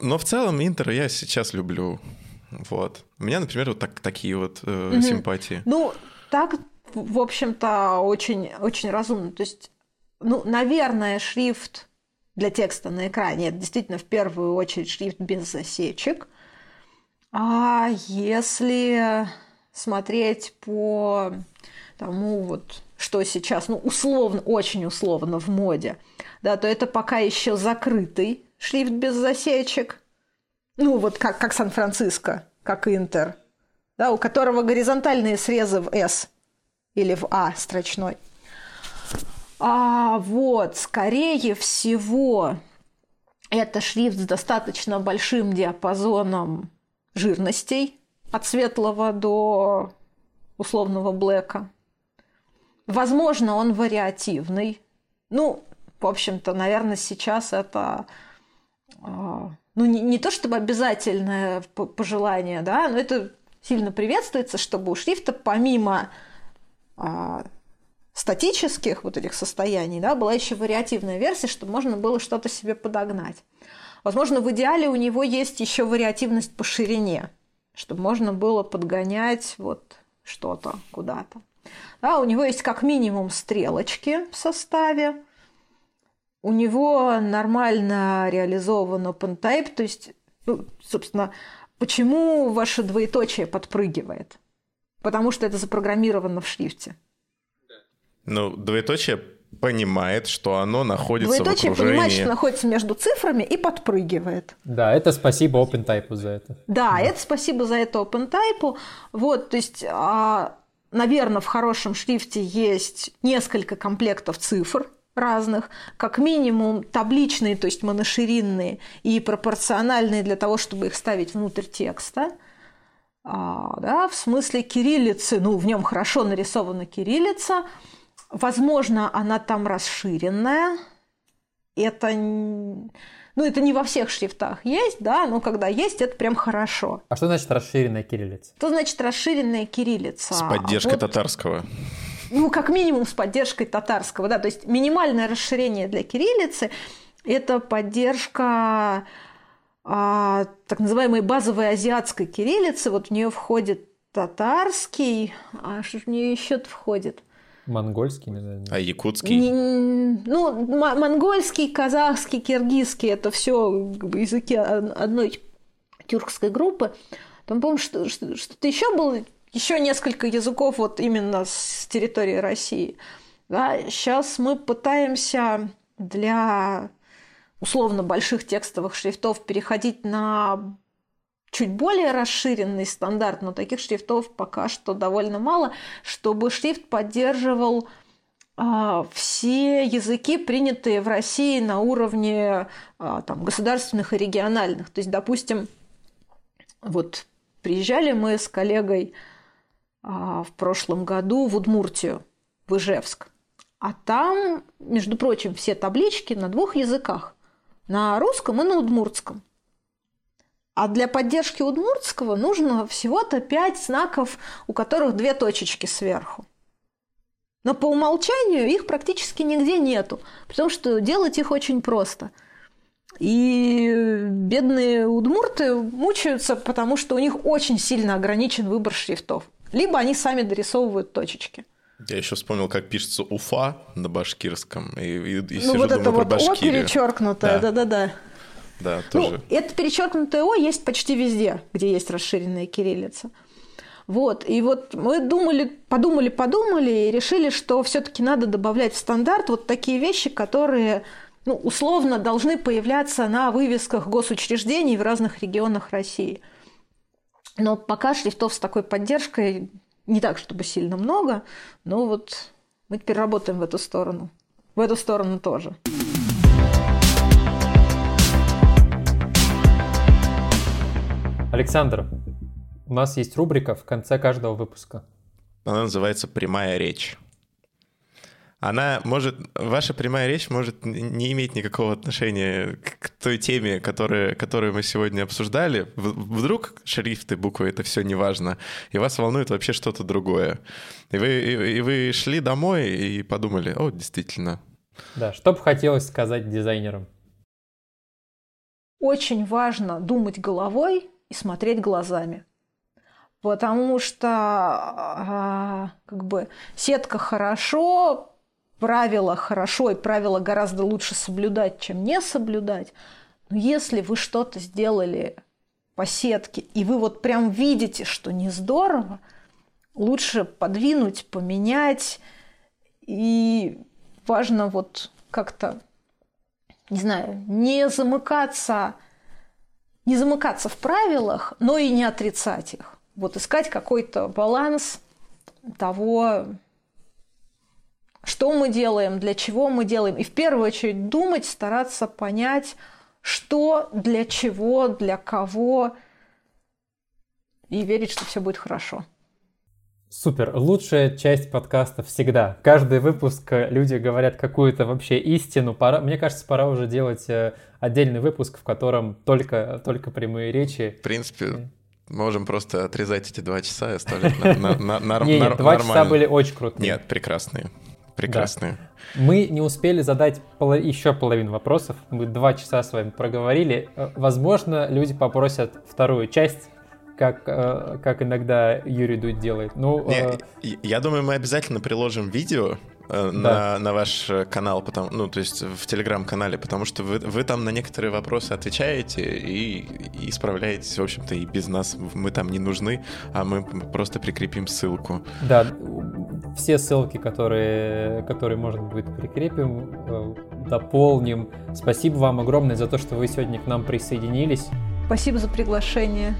Но в целом Интер я сейчас люблю. Вот. У меня, например, вот так, такие вот э, Мгм. симпатии. Ну, так, в общем-то, очень, очень разумно. То есть, ну, наверное, шрифт для текста на экране это действительно в первую очередь шрифт без засечек. А если смотреть по тому, вот, что сейчас, ну, условно, очень условно в моде, да, то это пока еще закрытый шрифт без засечек. Ну, вот как, как Сан-Франциско, как Интер, да, у которого горизонтальные срезы в S или в А строчной. А вот, скорее всего, это шрифт с достаточно большим диапазоном жирностей от светлого до условного блэка. Возможно, он вариативный. Ну, в общем-то, наверное, сейчас это ну, не, не то чтобы обязательное пожелание, да, но это сильно приветствуется, чтобы у шрифта помимо а, статических вот этих состояний, да, была еще вариативная версия, чтобы можно было что-то себе подогнать. Возможно, в идеале у него есть еще вариативность по ширине, чтобы можно было подгонять вот что-то куда-то. Да, у него есть как минимум стрелочки в составе, у него нормально реализован OpenType, то есть, ну, собственно, почему ваше двоеточие подпрыгивает? Потому что это запрограммировано в шрифте. Ну, двоеточие понимает, что оно находится Двоеточие в окружении. понимает, что находится между цифрами и подпрыгивает. Да, это спасибо OpenType за это. Да, это спасибо за это OpenType. Вот, то есть, наверное, в хорошем шрифте есть несколько комплектов цифр разных, как минимум табличные, то есть моноширинные и пропорциональные для того, чтобы их ставить внутрь текста. А, да, в смысле кириллицы, ну, в нем хорошо нарисована кириллица, возможно, она там расширенная, это, ну, это не во всех шрифтах есть, да, но когда есть, это прям хорошо. А что значит расширенная кириллица? Что значит расширенная кириллица? С поддержкой Вот, татарского. Ну, как минимум с поддержкой татарского, да, то есть минимальное расширение для кириллицы – это поддержка а, так называемой базовой азиатской кириллицы, вот в нее входит татарский, а что в нее еще входит? Монгольский, наверное. А якутский? Не- ну, м- монгольский, казахский, киргизский – это все языки од- одной тюркской группы. Там, по-моему, что- что- что-то еще было, еще несколько языков вот именно с территории России. Да, сейчас мы пытаемся для условно больших текстовых шрифтов переходить на чуть более расширенный стандарт, но таких шрифтов пока что довольно мало, чтобы шрифт поддерживал а, все языки, принятые в России на уровне а, там, государственных и региональных. То есть, допустим, вот приезжали мы с коллегой в прошлом году в Удмуртию, в Ижевск. А там, между прочим, все таблички на двух языках. на русском и на удмуртском. А для поддержки удмуртского нужно всего-то пять знаков, у которых две точечки сверху. Но по умолчанию их практически нигде нету, потому что делать их очень просто. И бедные удмурты мучаются, потому что у них очень сильно ограничен выбор шрифтов. Либо они сами дорисовывают точечки. Я еще вспомнил, как пишется Уфа на башкирском. И, и, и ну сижу, вот думаю это вот О перечеркнутое, Да. да-да-да. Да, Ну, тоже. это перечеркнутое О есть почти везде, где есть расширенная кириллица. Вот, и вот мы думали, подумали, подумали и решили, что все-таки надо добавлять в стандарт вот такие вещи, которые ну, условно должны появляться на вывесках госучреждений в разных регионах России. Но пока шрифтов с такой поддержкой не так, чтобы сильно много, но вот мы теперь работаем в эту сторону. В эту сторону тоже. Александр, у нас есть рубрика в конце каждого выпуска. Она называется «Прямая речь». Она может... Ваша прямая речь может не иметь никакого отношения к той теме, которая, которую мы сегодня обсуждали. Вдруг шрифты, буквы — это все не важно, и вас волнует вообще что-то другое. И вы, и, и вы шли домой и подумали, о, действительно, Да, что бы хотелось сказать дизайнерам? очень важно думать головой и смотреть глазами. Потому что а, как бы сетка хорошо, правила хорошо, и правила гораздо лучше соблюдать, чем не соблюдать. Но если вы что-то сделали по сетке, и вы вот прям видите, что не здорово, лучше подвинуть, поменять. И важно вот как-то не знаю, не замыкаться, не замыкаться в правилах, но и не отрицать их. Вот искать какой-то баланс того, что мы делаем, для чего мы делаем. И в первую очередь думать, стараться понять, что, для чего, для кого, и верить, что все будет хорошо. Супер. Лучшая часть подкаста всегда. Каждый выпуск э, люди говорят какую-то вообще истину. Пора, мне кажется, пора уже делать э, отдельный выпуск, в котором только, только прямые речи. в принципе, можем просто отрезать эти два часа и оставить нар- нет, два часа нормально. были очень крутые. Нет, прекрасные. Прекрасные. Мы не успели задать поло- еще половину вопросов. Мы два часа с вами проговорили. Э, Возможно, люди попросят вторую часть, как, э, как иногда Юрий Дудь делает. Ну, Не, э, я думаю, мы обязательно приложим видео э, на, на ваш э, канал, потому, ну, то есть в телеграм-канале, потому что вы, вы там на некоторые вопросы отвечаете и, и справляетесь, в общем-то, и без нас. Мы там не нужны, а мы просто прикрепим ссылку. Да, все ссылки, которые, которые можно будет, прикрепим, э, дополним. Спасибо вам огромное за то, что вы сегодня к нам присоединились. Спасибо за приглашение.